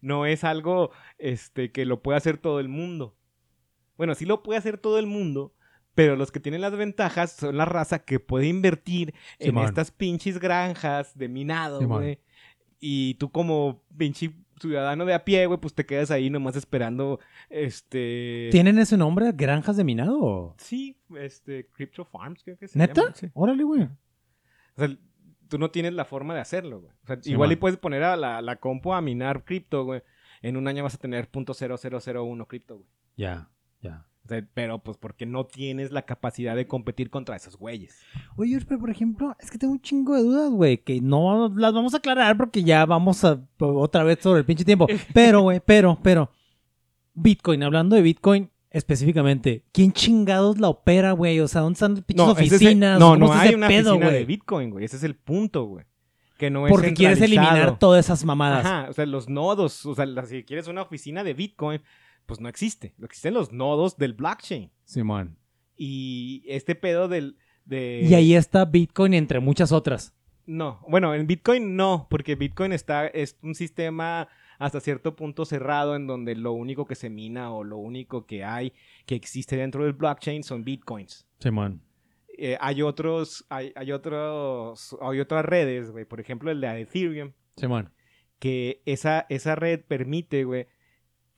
No es algo este, que lo pueda hacer todo el mundo. Bueno, sí lo puede hacer todo el mundo, pero los que tienen las ventajas son la raza que puede invertir en estas pinches granjas de minado, güey. Y tú como pinche ciudadano de a pie, güey, pues te quedas ahí nomás esperando, este... ¿Tienen ese nombre? ¿Granjas de minado? Sí, este, Crypto Farms creo que se ¿Neta? llaman, sí. Órale, güey. O sea, tú no tienes la forma de hacerlo, güey. O sea, Sí, igual y puedes poner a la, la compu a minar cripto, güey. En un año vas a tener .0001 cripto, güey. Ya, ya. O sea, pero pues porque no tienes la capacidad de competir contra esos güeyes. Oye, pero por ejemplo, es que tengo un chingo de dudas, güey, que no las vamos a aclarar porque ya vamos a otra vez sobre el pinche tiempo. Pero, güey, pero, pero. Bitcoin, hablando de Bitcoin específicamente, ¿quién chingados la opera, güey? O sea, ¿dónde están las pinches ese es el- oficinas? no, ¿Cómo no hay una pedo, oficina de? Bitcoin, güey. Ese es el punto, güey. Que no es Porque quieres eliminar todas esas mamadas. Ajá, o sea, los nodos, o sea, si quieres una oficina de Bitcoin, pues no existe. Existen los nodos del blockchain. Simón. Y este pedo del... De... Y ahí está Bitcoin entre muchas otras. No, bueno, en Bitcoin no, porque Bitcoin está, es un sistema hasta cierto punto cerrado en donde lo único que se mina o lo único que hay que existe dentro del blockchain son Bitcoins. Simón. Eh, hay otros, hay, hay otros, hay otras redes, güey, por ejemplo el de Ethereum, Simón. que esa, esa red permite, güey,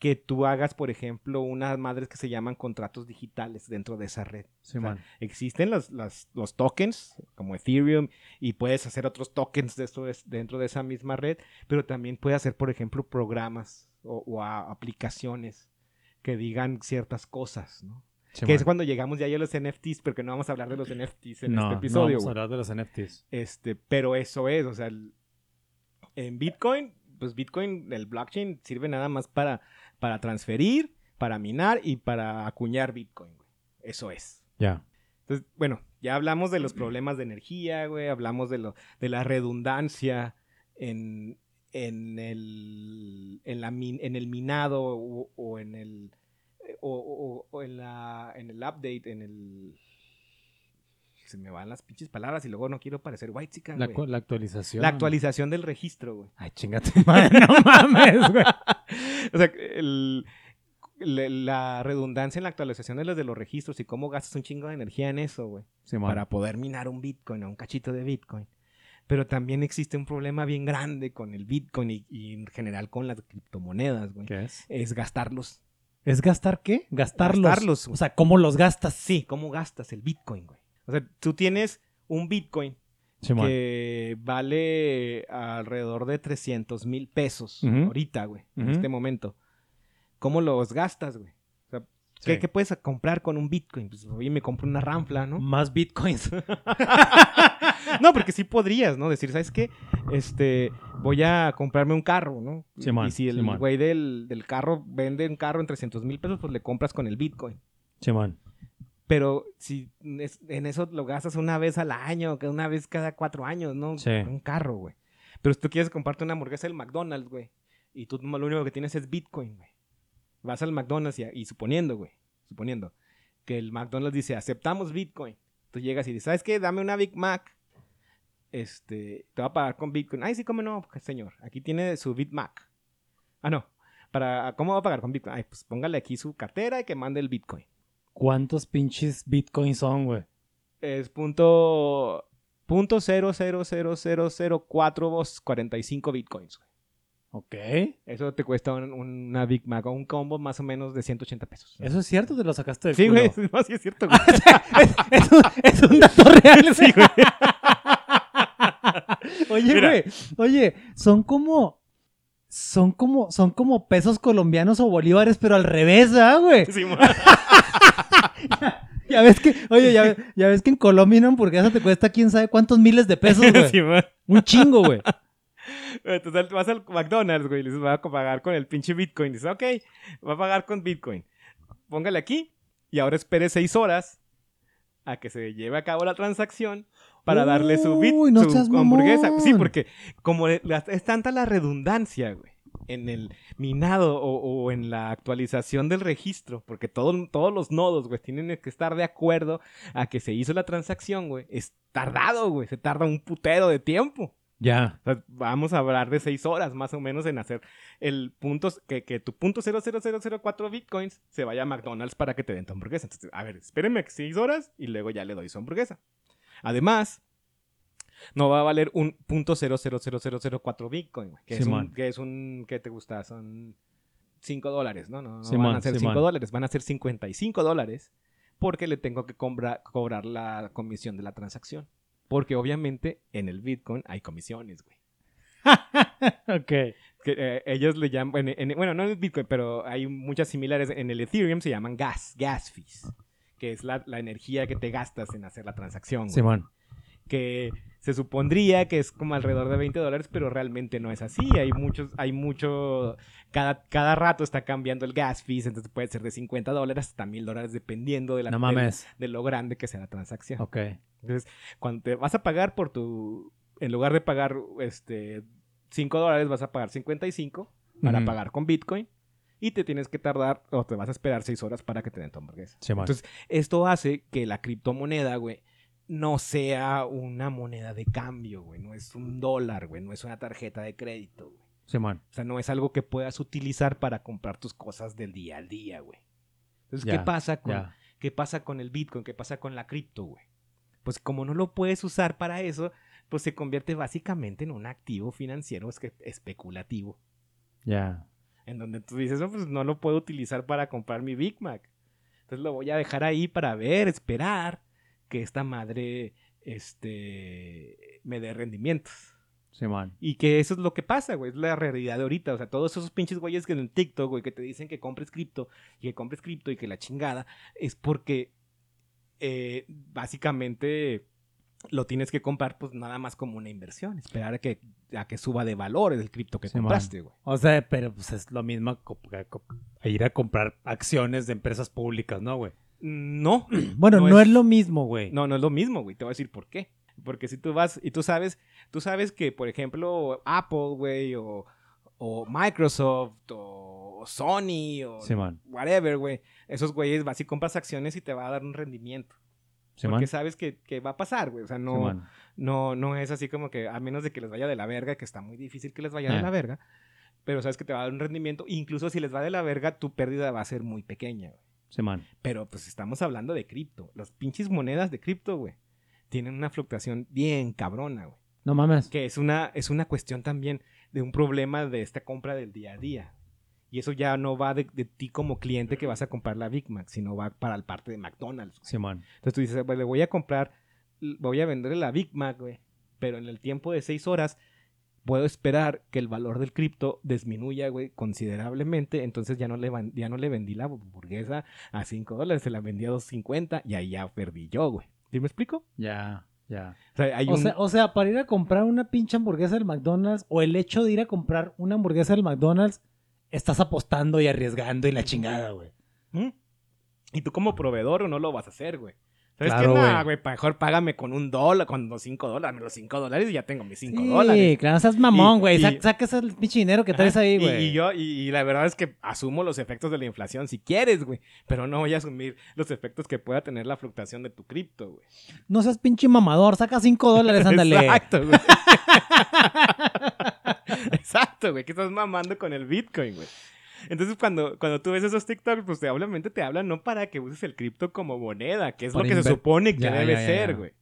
que tú hagas, por ejemplo, unas madres que se llaman contratos digitales dentro de esa red. Simón. Existen las- las- los tokens, como Ethereum, y puedes hacer otros tokens de esto es- dentro de esa misma red, pero también puedes hacer, por ejemplo, programas o, o a- aplicaciones que digan ciertas cosas, ¿no? Que es cuando llegamos ya a los NFTs, porque no vamos a hablar de los NFTs en no, este no episodio. vamos a hablar de los NFTs. Este, pero eso es, o sea, el- en Bitcoin, pues Bitcoin, el blockchain sirve nada más para, para transferir, para minar y para acuñar Bitcoin, güey. Eso es. Ya. Entonces, bueno, ya hablamos de los problemas de energía, güey, hablamos de, lo, de la redundancia en, en, el, en, la min- en el minado o, o en el o, o- o en, la, en el update, en el... Se me van las pinches palabras y luego no quiero parecer white chica, La, la actualización. La actualización del registro, güey. Ay, chingate, madre, no mames, güey. O sea, el- la redundancia en la actualización de los de los registros y cómo gastas un chingo de energía en eso, güey. Simón. para poder minar un Bitcoin o un cachito de Bitcoin. Pero también existe un problema bien grande con el Bitcoin y, y en general con las criptomonedas, güey. ¿Qué es? Es gastarlos. ¿Es gastar qué? Gastarlos. Gastarlos, O sea, ¿cómo los gastas? Sí, ¿cómo gastas el Bitcoin, güey? O sea, tú tienes un Bitcoin Que vale alrededor de 300 mil pesos ahorita, güey, en este momento. ¿Cómo los gastas, güey? O sea, ¿qué, Sí. qué puedes comprar con un Bitcoin? Pues, oye, me compro una ranfla, ¿no? Más bitcoins. No, porque sí podrías, ¿no? Decir, ¿sabes qué? Este, voy a comprarme un carro, ¿no? Simón, y si el güey del, del carro vende un carro en 300 mil pesos, pues le compras con el Bitcoin. Simón. Pero si es- en eso lo gastas una vez al año, que una vez cada cuatro años, ¿no? Sí. Un carro, güey. Pero si tú quieres comprarte una hamburguesa del McDonald's, güey, y tú lo único que tienes es Bitcoin, güey. Vas al McDonald's y, y suponiendo, güey, suponiendo que el McDonald's dice, aceptamos Bitcoin. Tú llegas y dices, ¿sabes qué? Dame una Big Mac. Este, te va a pagar con Bitcoin. Ay, sí, cómo no, señor. Aquí tiene su Big Mac. Ah, no. Para, ¿Cómo va a pagar con Bitcoin? Ay, pues póngale aquí su cartera y que mande el Bitcoin. ¿Cuántos pinches bitcoins son, güey? Es punto... Punto cero cero cero cero cero cuatro cuarenta y cinco bitcoins. güey. Ok. Eso te cuesta un- una Big Mac o un combo más o menos de 180 pesos. Eso es cierto, te lo sacaste del Sí, culo. güey. No, sí es cierto, güey. es, es un, es un dato real, Sí, güey. Oye, Mira. güey. Oye, son como. Son como, son como pesos colombianos o bolívares, pero al revés, ¿ah, güey? Sí, Ya ves que, oye, ya, ves- ya ves que en Colombia una hamburguesa te cuesta quién sabe cuántos miles de pesos, güey. Sí, Un chingo, güey. Entonces vas al McDonald's, güey, y les va a pagar con el pinche Bitcoin. Dices, ok, va a pagar con Bitcoin. Póngale aquí y ahora espere seis horas a que se lleve a cabo la transacción para darle su, bit, no su hamburguesa. mamón. Sí, porque como es tanta la redundancia, güey, en el minado o, o en la actualización del registro, porque todo- todos los nodos, güey, tienen que estar de acuerdo a que se hizo la transacción, güey. Es tardado, güey, se tarda un putero de tiempo. Ya. O sea, vamos a hablar de seis horas más o menos en hacer el punto, que, que tu punto 00004 bitcoins se vaya a McDonald's para que te den tu hamburguesa. Entonces, a ver, espérenme seis horas y luego ya le doy su hamburguesa. Además, no va a valer un punto 00004 bitcoin, que, es un, que es un, ¿qué te gusta? Son 5 dólares, ¿no? No, no van a ser 5 Simón. dólares, van a ser 55 dólares porque le tengo que cobra- cobrar la comisión de la transacción. Porque obviamente en el Bitcoin hay comisiones, güey. ok. Que, eh, ellos le llaman, en- en- bueno, no en el Bitcoin, pero hay muchas similares. En el Ethereum se llaman gas, gas fees, que es la, la energía que te gastas en hacer la transacción. güey. Simón. Que se supondría que es como alrededor de 20 dólares, pero realmente no es así. Hay muchos, hay mucho, cada, cada rato está cambiando el gas fees, entonces puede ser de 50 dólares hasta 1000 dólares dependiendo de, la, No de- mames. de lo grande que sea la transacción. Ok. Entonces, cuando te vas a pagar por tu. En lugar de pagar este 5 dólares, vas a pagar 55 para Ujú. pagar con Bitcoin. Y te tienes que tardar o te vas a esperar 6 horas para que te den tu hamburguesa. Simón. Entonces, esto hace que la criptomoneda, güey, no sea una moneda de cambio, güey. No es un dólar, güey. No es una tarjeta de crédito, güey. Simón. O sea, no es algo que puedas utilizar para comprar tus cosas del día al día, güey. Entonces, ¿qué pasa con. ¿Qué pasa con el Bitcoin? ¿Qué pasa con la cripto, güey? Pues como no lo puedes usar para eso, pues se convierte básicamente en un activo financiero es que- especulativo. Ya. En donde tú dices, no, pues no lo puedo utilizar para comprar mi Big Mac. Entonces lo voy a dejar ahí para ver, esperar que esta madre este, me dé rendimientos. Simón. Y que eso es lo que pasa, güey. Es la realidad de ahorita. O sea, todos esos pinches güeyes que en TikTok, güey, que te dicen que compres cripto y que compres cripto y que la chingada, es porque eh, básicamente lo tienes que comprar, pues nada más como una inversión. Esperar a que, a que suba de valor el cripto que Sí, man. compraste, güey. O sea, pero pues es lo mismo a ir a comprar acciones de empresas públicas, ¿no, güey? No. Bueno, no, No es... es- lo mismo, güey. No, no es lo mismo, güey. Te voy a decir por qué. Porque si tú vas y tú sabes, tú sabes que, por ejemplo, Apple, güey, o, o Microsoft, o Sony, o Simón. whatever, güey. Esos güeyes vas y compras acciones y te va a dar un rendimiento. Porque sabes que, que va a pasar, güey. O sea, no, no, no es así como que, a menos de que les vaya de la verga, que está muy difícil que les vaya de Eh. la verga. Pero sabes que te va a dar un rendimiento. Incluso si les va de la verga, tu pérdida va a ser muy pequeña, güey. Pero pues estamos hablando de cripto. Las pinches monedas de cripto, güey, tienen una fluctuación bien cabrona, güey. No mames. Que es una, es una cuestión también de un problema de esta compra del día a día. Y eso ya no va de, de ti como cliente que vas a comprar la Big Mac, sino va para el parte de McDonald's. güey. Simón. Entonces tú dices, pues le voy a comprar, voy a venderle la Big Mac, güey. Pero en el tiempo de seis horas puedo esperar que el valor del cripto disminuya, güey, considerablemente. Entonces ya no le, van- ya no le vendí la hamburguesa a 5 dólares, se la vendí a 2.50 y ahí ya perdí yo, güey. ¿Sí me explico? Ya, ya. O sea, hay O, un... sea, o sea, para ir a comprar una pinche hamburguesa del McDonald's o el hecho de ir a comprar una hamburguesa del McDonald's, estás apostando y arriesgando y la chingada, güey. ¿Mm? Y tú como proveedor no lo vas a hacer, güey. ¿Sabes Claro, qué? Nah, güey. mejor págame con un dólar, con los 5 dólares, los 5 dólares y ya tengo mis 5 Sí, dólares. claro, seas mamón, güey. y- Sa- Saca ese pinche dinero que traes ahí, güey. Y, yo, y, y la verdad es que asumo los efectos de la inflación si quieres, güey. Pero no voy a asumir los efectos que pueda tener la fluctuación de tu cripto, güey. No seas pinche mamador, saca 5 dólares, ándale. Exacto, güey. Exacto, güey. Que estás mamando con el Bitcoin, güey. Entonces, cuando, cuando tú ves esos TikToks, pues te, obviamente te hablan no para que uses el cripto como moneda, que es Para lo que se supone que Ya, debe ya, ya, ser, güey.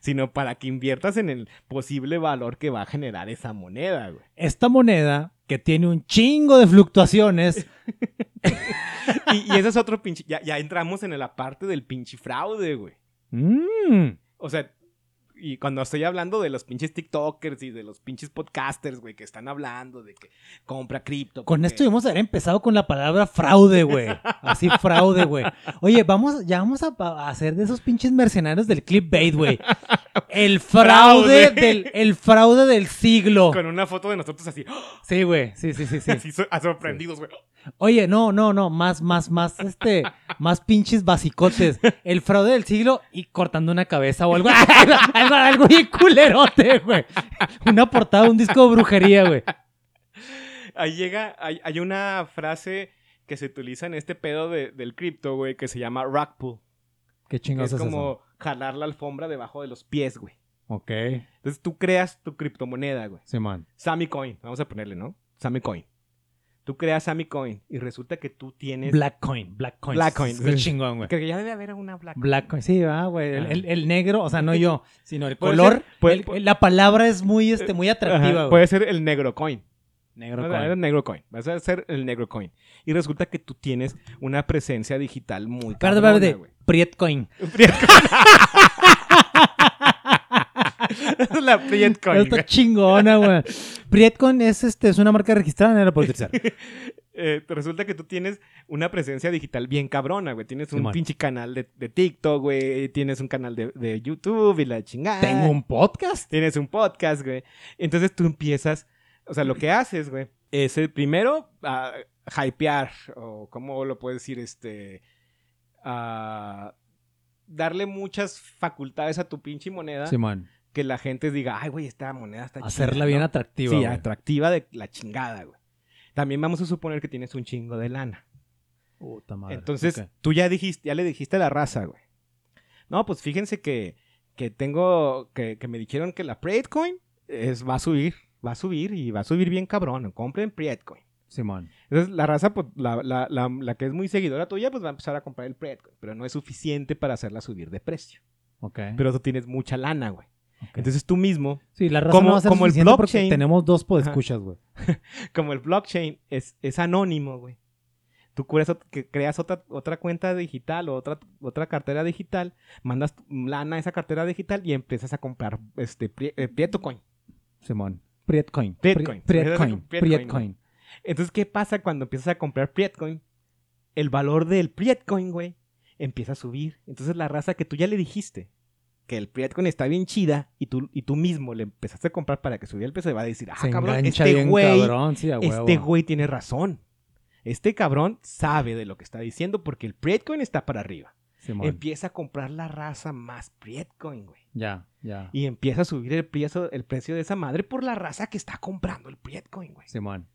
Sino para que inviertas en el posible valor que va a generar esa moneda, güey. Esta moneda que tiene un chingo de fluctuaciones. Y, y ese es otro pinche. Ya, ya entramos en la parte del pinche fraude, güey. Mm, O sea, y cuando estoy hablando de los pinches TikTokers y de los pinches podcasters, güey, que están hablando de que compra cripto. Con porque- esto debemos haber empezado con la palabra fraude, güey. Así fraude, güey. Oye, vamos, ya vamos a, a hacer de esos pinches mercenarios del clickbait, güey. El fraude, Fraude. del, el fraude del siglo. Con una foto de nosotros así, Sí, güey. Sí, sí, sí, sí. así so- sorprendidos, güey. Oye, no, no, no, más, más, más, este, más pinches basicotes. El fraude del siglo y cortando una cabeza o algo, algo, algo bien culerote, güey. Una portada, un disco de brujería, güey. Ahí llega, hay, hay una frase que se utiliza en este pedo de- del cripto, güey, que se llama rug pull. Qué chingados es es como eso? jalar la alfombra debajo de los pies, güey. Ok, Entonces tú creas tu criptomoneda, güey. Simón. Sammy Coin, vamos a ponerle, ¿no? Sammy Coin. Tú creas Sammy Coin y resulta que tú tienes... Black Coin, Black Coin. Black Coin. Qué chingón, güey. Que ya debe haber una Black Black Coin, sí, va, güey. El, Ah. el- el negro, o sea, no yo, sino el color. ser, puede- el- puede- la palabra es muy, este, muy Ajá, atractiva, güey. Puede ser el negro coin. Negro coin. el negro coin. Vas a hacer el negro coin. Y resulta que tú tienes una presencia digital muy espérate. güey. Priet Coin. Priet es la Priet coin. Está chingona, güey. Prietcoin es, este, es una marca registrada, no la puedo utilizar. Eh, resulta que tú tienes una presencia digital bien cabrona, güey. Tienes un pinche canal de, de TikTok, güey. Tienes un canal de, de YouTube y la chingada. Tengo un podcast. Tienes un podcast, güey. Entonces tú empiezas, o sea, lo que haces, güey, es el primero a hypear, o cómo lo puedes decir, este, a darle muchas facultades a tu pinche moneda, Simón. Que la gente diga, ay, güey, esta moneda está chida", Hacerla bien ¿no? atractiva. Sí, güey. atractiva de la chingada, güey. También vamos a suponer que tienes un chingo de lana. Puta madre. Entonces, tú ya dijiste, ya le dijiste a la raza, güey. No, pues fíjense que, que tengo, que, que me dijeron que la Prietcoin es, va a subir, va a subir y va a subir bien cabrón. Compren Prietcoin. Simón. Entonces, la raza, pues, la, la, la, la que es muy seguidora tuya, pues va a empezar a comprar el Prietcoin. Pero no es suficiente para hacerla subir de precio. Ok. Pero tú tienes mucha lana, güey. Entonces, tú mismo, sí, la raza como- no va a ser como el blockchain. tenemos dos podescuchas, güey. como el blockchain es, es anónimo, güey. Tú creas, creas otra, otra cuenta digital o otra, otra cartera digital, mandas lana a esa cartera digital y empiezas a comprar este eh, Prieto Coin. Simón. Prietcoin. Prietcoin. Prietcoin. Entonces, ¿qué pasa cuando empiezas a comprar Prietcoin? El valor del Prietcoin, güey, empieza a subir. Entonces, la raza que tú ya le dijiste que el Prietcoin está bien chida y tú, y tú mismo le empezaste a comprar para que subiera el precio, va a decir, ah, Se cabrón, este güey cabrón, sí, este güey tiene razón. Este cabrón sabe de lo que está diciendo porque el Prietcoin está para arriba. Simón. Empieza a comprar la raza más Prietcoin, güey. Ya, ya. Y empieza a subir el precio, el precio de esa madre por la raza que está comprando el Prietcoin, güey. Simón.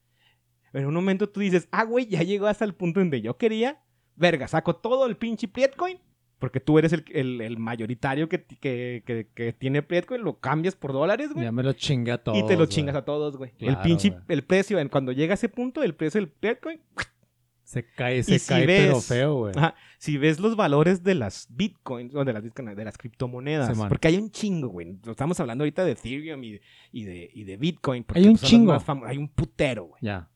En un momento tú dices, ah, güey, ya llegó hasta el punto donde yo quería. Verga, saco todo el pinche Prietcoin. Porque tú eres el, el- el mayoritario que, que, que- que tiene Prietcoin. Lo cambias por dólares, güey. Ya me lo chinga todo. y te lo chingas a todos, güey. el pinche, güey. el precio, cuando llega a ese punto, el precio del Bitcoin, Se cae, se cae, ves- pero feo, güey. ajá, si ves los valores de las Bitcoins, o de las, Bitcoin, de las criptomonedas, Sí, porque hay un chingo, güey. Estamos hablando ahorita de Ethereum y, y de, y de Bitcoin. porque, Hay un pues, chingo. hay un putero, güey. Ya.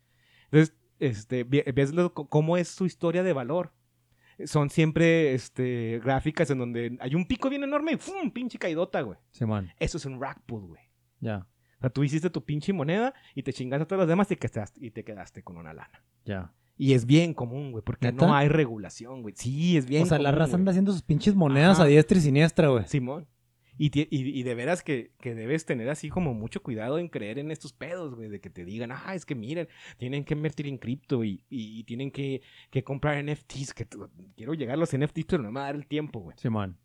Entonces, este, ve- ves lo- cómo es su historia de valor. Son siempre este, gráficas en donde hay un pico bien enorme y ¡fum! pinche caidota, güey. Simón. Eso es un rack pool, güey. Ya. O sea, tú hiciste tu pinche moneda y te chingaste a todos los demás y, quedaste, y te quedaste con una lana. Ya. Y es bien común, güey, porque ¿Neta? no hay regulación, güey. Sí, es bien o sea, la común, raza güey. anda haciendo sus pinches monedas Ajá. a diestra y siniestra, güey. Simón. Y, ti- y, y de veras que, que debes tener así como mucho cuidado en creer en estos pedos, güey, de que te digan, ah, es que miren, tienen que invertir en cripto y, y- tienen que, que comprar NFTs, que quiero llegar a los NFTs, pero no me va a dar el tiempo, güey. Simón.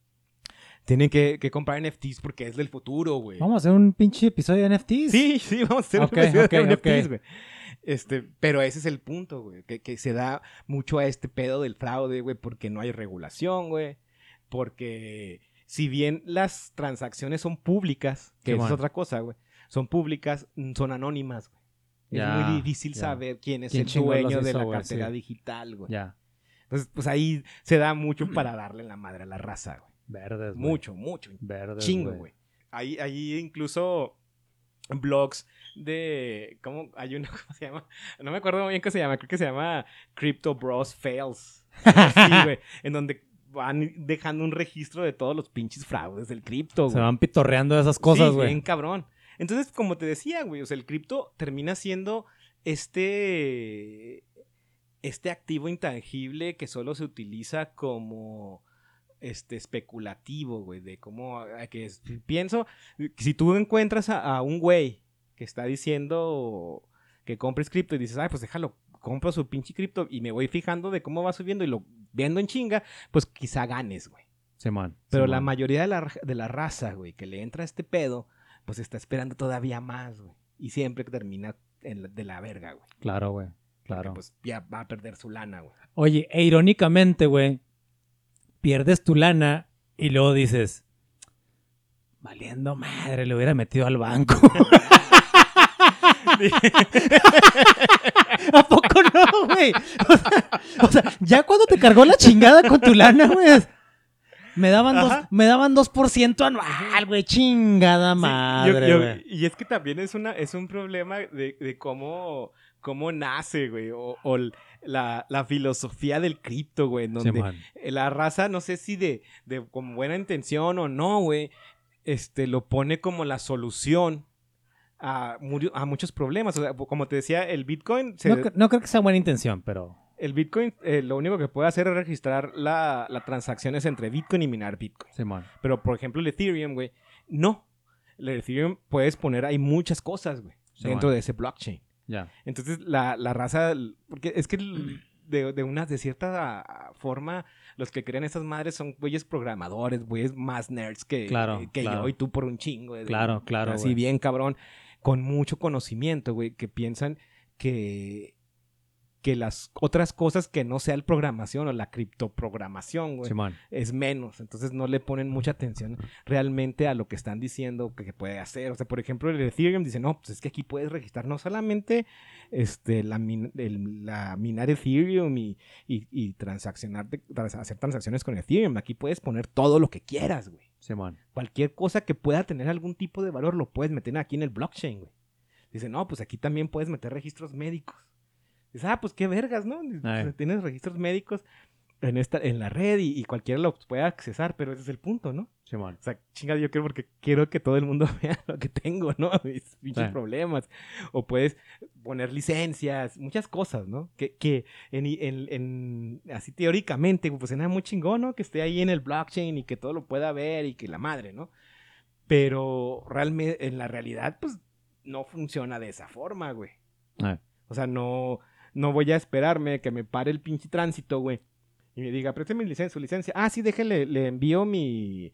Tienen que, que comprar NFTs porque es del futuro, güey. Vamos a hacer un pinche episodio de NFTs. Sí, sí, vamos a hacer Ok, un episodio de. NFTs, güey. Este, pero ese es el punto, güey, que, que se da mucho a este pedo del fraude, güey, porque no hay regulación, güey, porque si bien las transacciones son públicas, que es otra cosa, güey, son públicas, mm, son anónimas, güey. Ya, es muy difícil ya. saber quién es ¿Quién el dueño de la cartera Sí. digital, güey. Ya. Entonces, pues ahí se da mucho para darle la madre a la raza, güey. Verdes, güey. Mucho, mucho. Verdes, Chingo, güey. Ahí, ahí incluso blogs de. ¿Cómo? Hay uno, ¿cómo se llama? No me acuerdo muy bien qué se llama. Creo que se llama Crypto Bros Fails. Sí, güey. En donde van dejando un registro de todos los pinches fraudes del cripto, Se van pitorreando de esas cosas, Sí, güey. bien cabrón. Entonces, como te decía, güey, o sea, el cripto termina siendo este. Este activo intangible que solo se utiliza como este especulativo, güey, de cómo que es- pienso si tú encuentras a, a un güey que está diciendo que compres cripto y dices, "Ay, pues déjalo, compro su pinche cripto y me voy fijando de cómo va subiendo y lo viendo en chinga", pues quizá ganes, güey. Simón. Pero la mayoría de la, de la raza, güey, que le entra este pedo, pues está esperando todavía más, güey. Y siempre termina en la- de la verga, güey. Claro, güey. Porque, Claro. Pues ya va a perder su lana, güey. Oye, e irónicamente, güey, pierdes tu lana y luego dices, valiendo madre, le hubiera metido al banco. ¿A poco no, güey? O sea, o sea, ya cuando te cargó la chingada con tu lana, güey. Me daban, dos, me daban 2% anual, güey. Chingada Sí, yo- madre, yo- y es que también es, una, es un problema de, de cómo, cómo nace, güey. O, la, la filosofía del cripto, güey. en Donde la raza, no sé si de, de con buena intención o no, güey, este, lo pone como la solución a, mu- a muchos problemas. O sea, como te decía, el Bitcoin, se- No, no creo que sea buena intención, pero... el Bitcoin eh, lo único que puede hacer es registrar la, las transacciones entre Bitcoin y minar Bitcoin. Pero, por ejemplo, el Ethereum, güey, no. El Ethereum puedes poner ahí muchas cosas, güey, Sí, dentro man. de ese blockchain. Ya. Entonces, la, la raza, porque es que de, de una, de cierta forma, los que crean esas madres son güeyes programadores, güeyes más nerds que, Claro, que claro. yo y tú por un chingo. de- Claro, claro, Así güey. bien cabrón, con mucho conocimiento, güey, que piensan que, que las otras cosas que no sea el programación o la criptoprogramación, güey, Simón. es menos. Entonces no le ponen mucha atención realmente a lo que están diciendo que, que puede hacer. O sea, por ejemplo, el Ethereum dice, no, pues es que aquí puedes registrar no solamente este, la, min- el- la minar Ethereum y, y, y transaccionar, trans- hacer transacciones con Ethereum. Aquí puedes poner todo lo que quieras, güey. Cualquier cosa que pueda tener algún tipo de valor lo puedes meter aquí en el blockchain, güey. Dice, no, pues aquí también puedes meter registros médicos. Dice, ah, pues qué vergas, ¿no? Dice, pues, Tienes registros médicos en, esta, en la red y, y cualquiera los puede accesar, pero ese es el punto, ¿no? Simón. O sea, chingada, yo quiero porque quiero que todo el mundo vea lo que tengo, ¿no? Mis pinches Sí. problemas. O puedes poner licencias, muchas cosas, ¿no? Que, que en, en- en- así teóricamente, pues nada muy chingón, ¿no? Que esté ahí en el blockchain y que todo lo pueda ver y que la madre, ¿no? Pero realmente, en la realidad, pues no funciona de esa forma, güey. Ay. O sea, no, no voy a esperarme que me pare el pinche tránsito, güey. Y me diga, préstame mi licencia, su licencia. Ah, sí, déjele, le envío mi,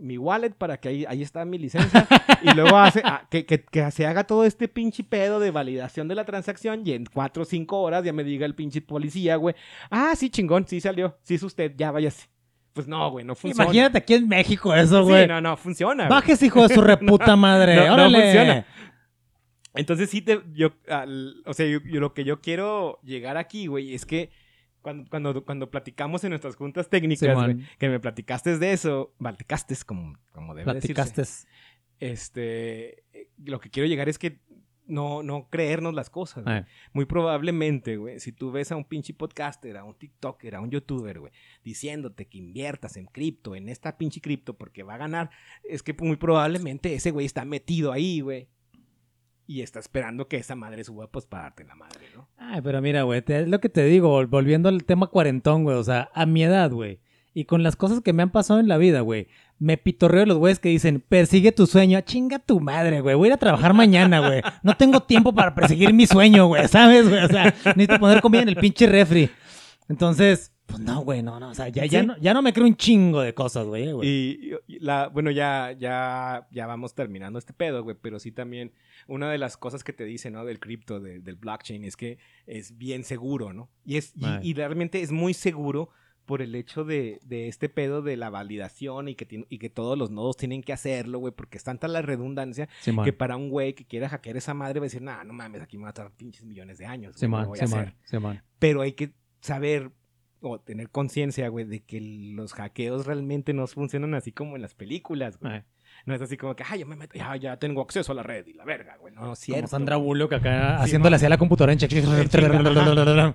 mi wallet para que ahí, ahí está mi licencia. y luego hace, ah, que, que, que se haga todo este pinche pedo de validación de la transacción y en cuatro o cinco horas ya me diga el pinche policía, güey. Ah, sí, chingón, sí salió. Sí es usted, ya váyase. Pues no, güey, no funciona. Imagínate aquí en México eso, Sí, güey. no, no, funciona. Bajes, hijo de su reputa madre. No, no Órale. funciona. Entonces sí te, yo, al- o sea, yo, yo lo que yo quiero llegar aquí, güey, es que cuando, cuando, cuando platicamos en nuestras juntas técnicas, güey, que me platicaste de eso, platicaste como, como debe Platicaste. decirse, este, eh, lo que quiero llegar es que no, no creernos las cosas, güey. Ay. Muy probablemente, güey, si tú ves a un pinche podcaster, a un TikToker, a un YouTuber, güey, diciéndote que inviertas en cripto, en esta pinche cripto, porque va a ganar, es que muy probablemente ese güey está metido ahí, güey. Y está esperando que esa madre suba, pues, para darte la madre, ¿no? Ay, pero mira, güey, es lo que te digo, vol- volviendo al tema cuarentón, güey, o sea, a mi edad, güey, y con las cosas que me han pasado en la vida, güey, me pitorreo los güeyes que dicen, persigue tu sueño, chinga tu madre, güey, voy a ir a trabajar mañana, güey, no tengo tiempo para perseguir mi sueño, güey, ¿sabes, güey? O sea, necesito poner comida en el pinche refri. Entonces, pues no, güey, no, no, o sea, ya, ya, Sí. no, ya no me creo un chingo de cosas, güey. Y, y la, bueno, ya, ya, ya vamos terminando este pedo, güey, pero sí también una de las cosas que te dice, ¿no? Del cripto, de- del blockchain, es que es bien seguro, ¿no? Y, es, y, realmente es muy seguro por el hecho de, de este pedo de la validación y que, tiene- y que todos los nodos tienen que hacerlo, güey, porque es tanta la redundancia que para un güey que quiera hackear esa madre va a decir, nah, no mames, aquí me va a tardar pinches millones de años. güey, lo Simón, voy a Simón, hacer". Simón. Pero hay que saber o tener conciencia, güey, de que los hackeos realmente no funcionan así como en las películas, güey. No es así como que, ay, yo me meto, ya, ya tengo acceso a la red y la verga, güey. No, es cierto. Como Sandra Bullock acá Sí, haciéndole así a la computadora en check.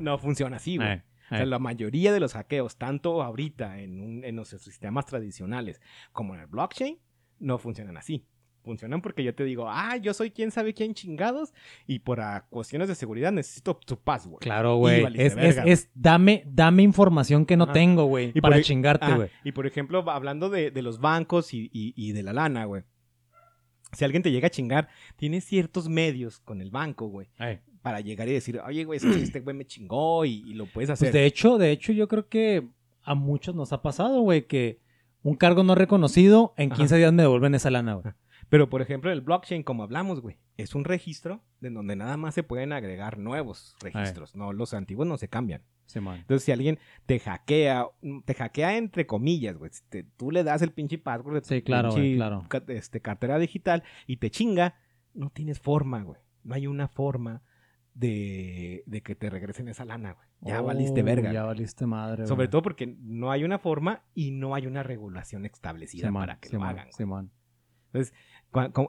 No funciona así, güey. O sea, la mayoría de los hackeos, tanto ahorita en, un- en los sistemas tradicionales como en el blockchain, no funcionan así. Funcionan porque yo te digo, ah, yo soy quien sabe quién chingados y por ah, cuestiones de seguridad necesito tu password. Claro, güey. Es, es, dame, dame información que no tengo, güey. Para por- chingarte, Ah, güey. y por ejemplo, hablando de, de los bancos y, y- y de la lana, güey. Si alguien te llega a chingar, tienes ciertos medios con el banco, güey, para llegar y decir, oye, güey, este güey me chingó y, y lo puedes hacer. Pues de hecho, de hecho, yo creo que a muchos nos ha pasado, güey, que un cargo no reconocido, en Ajá. 15 días me devuelven esa lana, güey. Pero, por ejemplo, el blockchain, como hablamos, güey, es un registro de donde nada más se pueden agregar nuevos registros. No, los antiguos no se cambian. Simón. Entonces, si alguien te hackea, mm, te hackea entre comillas, güey, si te- tú le das el pinche password de tu Sí, claro, pinche claro. este, cartera digital y te chinga, no tienes forma, güey. No hay una forma de, de que te regresen esa lana, güey. Ya Oh, valiste verga. Ya valiste madre, Sobre güey. todo porque no hay una forma y no hay una regulación establecida para que lo Simón, hagan. Simón.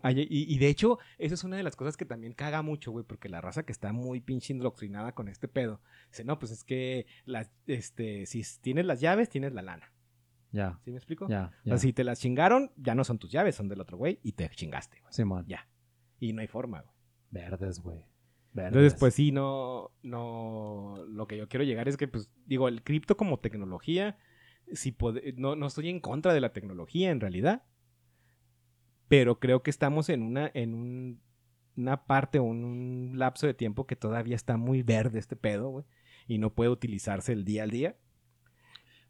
Ay- Y, de hecho, eso es una de las cosas que también caga mucho, güey, porque la raza que está muy pinche indoctrinada con este pedo, dice, no, pues es que las, este, si tienes las llaves, tienes la lana. Ya, ¿Sí me explico? ya, O sea, si te las chingaron, ya no son tus llaves, son del otro güey y te chingaste, güey. Simón. Ya. Y no hay forma, güey. Verdes, güey. Verdes. Entonces, pues sí, no, no, lo que yo quiero llegar es que, pues, digo, el cripto como tecnología, si no, no estoy en contra de la tecnología en realidad, pero creo que estamos en una, en un- una parte o un lapso de tiempo que todavía está muy verde este pedo, güey, y no puede utilizarse el día al día.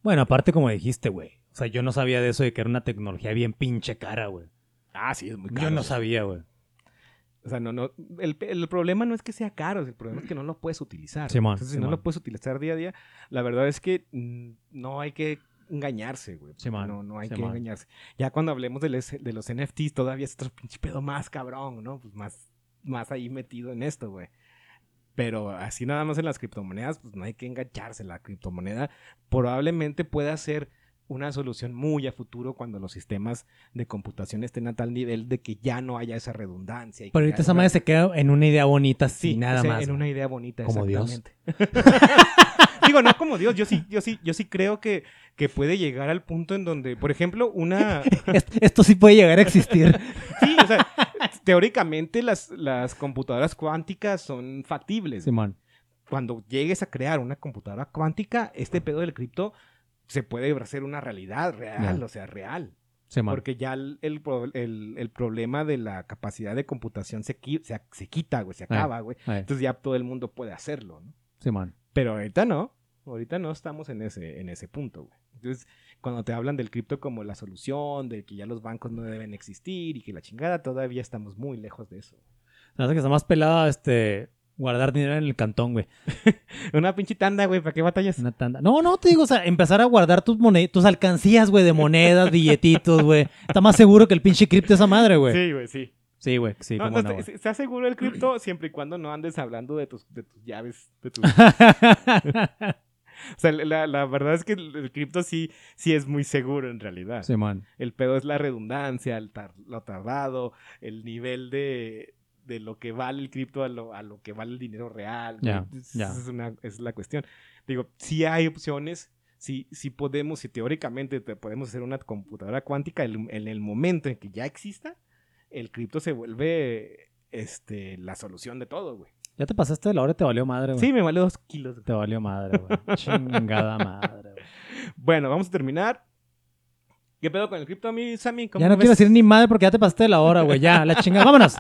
Bueno, aparte como dijiste, güey. O sea, yo no sabía de eso de que era una tecnología bien pinche cara, güey. Ah, sí, es muy Yo no sabía, güey. O sea, no, no, el, el problema no es que sea caro, el problema es que no lo puedes utilizar. Simón, Entonces, si no lo puedes utilizar día a día, la verdad es que mm, no hay que engañarse, güey. Simón, no, no hay que Simón. engañarse. Ya cuando hablemos de, les- de los NFTs, todavía es otro pinche pedo más cabrón, ¿no? Pues más, más ahí metido en esto, güey. Pero así nada más en las criptomonedas, pues no hay que engancharse. La criptomoneda probablemente pueda ser una solución muy a futuro cuando los sistemas de computación estén a tal nivel de que ya no haya esa redundancia. y Pero ahorita esa madre se queda en una idea bonita, Sí, sí, nada o sea, más. En una idea bonita, Como Dios. Digo, no como Dios, yo sí, yo sí, yo sí creo que, que puede llegar al punto en donde, por ejemplo, una. Est- Esto sí puede llegar a existir. Sí, o sea, teóricamente las, las computadoras cuánticas son factibles. Simón. Cuando llegues a crear una computadora cuántica, este pedo del cripto se puede hacer una realidad real, o sea, real. Simón. Porque ya el, el, el- el problema de la capacidad de computación se, qui- se, se quita, güey, se acaba, güey. Entonces ya todo el mundo puede hacerlo, ¿no? Simón. Pero ahorita no. Ahorita no estamos en ese, en ese punto, güey. Entonces, cuando te hablan del cripto como la solución, de que ya los bancos no deben existir y que la chingada, todavía estamos muy lejos de eso. Sabes que está más pelada este guardar dinero en el cantón, güey. Una pinche tanda, güey, ¿para qué batallas? Una tanda. No, no, te digo, o sea, empezar a guardar tus monedas, tus alcancías, güey, de monedas, billetitos, güey. Está más seguro que el pinche cripto esa madre, güey. Sí, güey, sí. Sí, güey, sí, no, no, no, te- güey. ¿Estás seguro del cripto siempre y cuando no andes hablando de tus, de tus llaves? De tus... o sea, la, la verdad es que el, el cripto sí, sí es muy seguro en realidad. El pedo es la redundancia, el tar- lo tardado, el nivel de, de lo que vale el cripto a lo, a lo que vale el dinero real. Ya, Es- es, una, esa es la cuestión. Digo, sí hay opciones, sí, sí podemos, si teóricamente te podemos hacer una computadora cuántica, el- en el momento en que ya exista, el cripto se vuelve este, la solución de todo, güey. Ya te pasaste de la hora y te valió madre, güey. Sí, me vale dos kilos. güey. Te valió madre, güey. Chingada madre, güey. Bueno, vamos a terminar. ¿Qué pedo con el cripto, mi Sammy? ¿Cómo Ya no quiero decir ni madre porque ya te pasaste de la hora, güey. Ya, la chingada. Vámonos.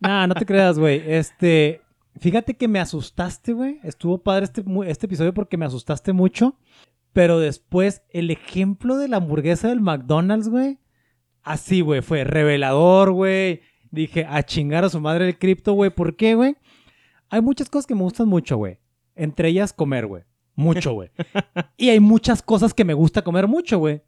Nah, no te creas, güey. Este, fíjate que me asustaste, güey. Estuvo padre este, este episodio porque me asustaste mucho. Pero después, el ejemplo de la hamburguesa del McDonald's, güey. Así, güey, fue revelador, güey. Dije, a chingar a su madre el cripto, güey. ¿Por qué, güey? Hay muchas cosas que me gustan mucho, güey. Entre ellas, comer, güey. Mucho, güey. y hay muchas cosas que me gusta comer mucho, güey.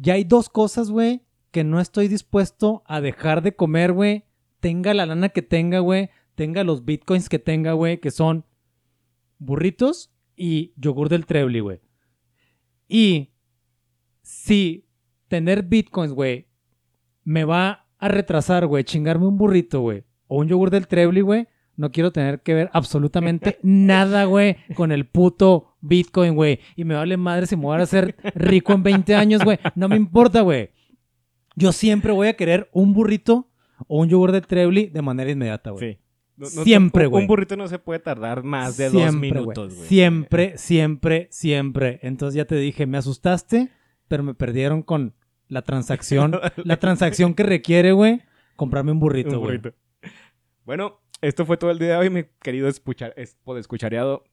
Y hay dos cosas, güey, que no estoy dispuesto a dejar de comer, güey. Tenga la lana que tenga, güey. Tenga los bitcoins que tenga, güey, que son burritos y yogur del Trebly, güey. Y si tener bitcoins, güey, me va a retrasar, güey, chingarme un burrito, güey, o un yogur del Trebly, güey, no quiero tener que ver absolutamente nada, güey, con el puto Bitcoin, güey. Y me vale madre si me voy a hacer rico en 20 años, güey. No me importa, güey. Yo siempre voy a querer un burrito o un yogur de Trebly de manera inmediata, güey. Sí. No- no- Siempre, güey. Un burrito no se puede tardar más de Siempre, dos minutos, güey. Siempre, siempre, siempre. Entonces ya te dije, me asustaste, pero me perdieron con la transacción, la transacción que requiere, güey, comprarme un burrito, Un güey. burrito. Bueno, esto fue todo el día de hoy, mi querido escuchar, escuchareado.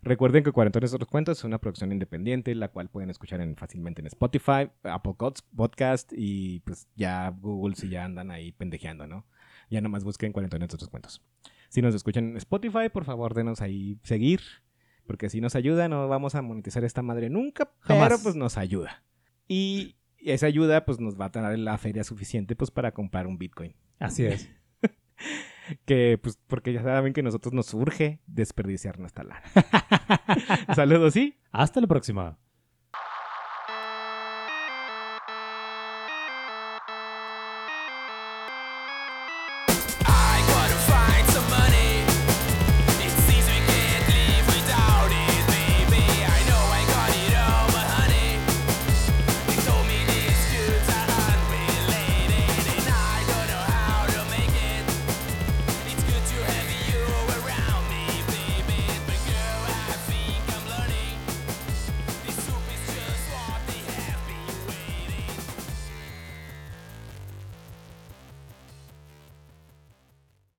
Recuerden que Cuarentones Otros Cuentos es una producción independiente, la cual pueden escuchar en- fácilmente en Spotify, Apple Podcast y pues ya Google si ya andan ahí pendejeando, ¿no? Ya nomás busquen Cuarentones Otros Cuentos. Si nos escuchan en Spotify, por favor denos ahí seguir, porque si nos ayuda no vamos a monetizar esta madre nunca, pero Jamás. pues nos ayuda. Y esa ayuda pues nos va a dar la feria suficiente pues para comprar un Bitcoin. Así es. Que, pues, porque ya saben que a nosotros nos urge desperdiciar nuestra lana. Saludos, sí. Hasta la próxima.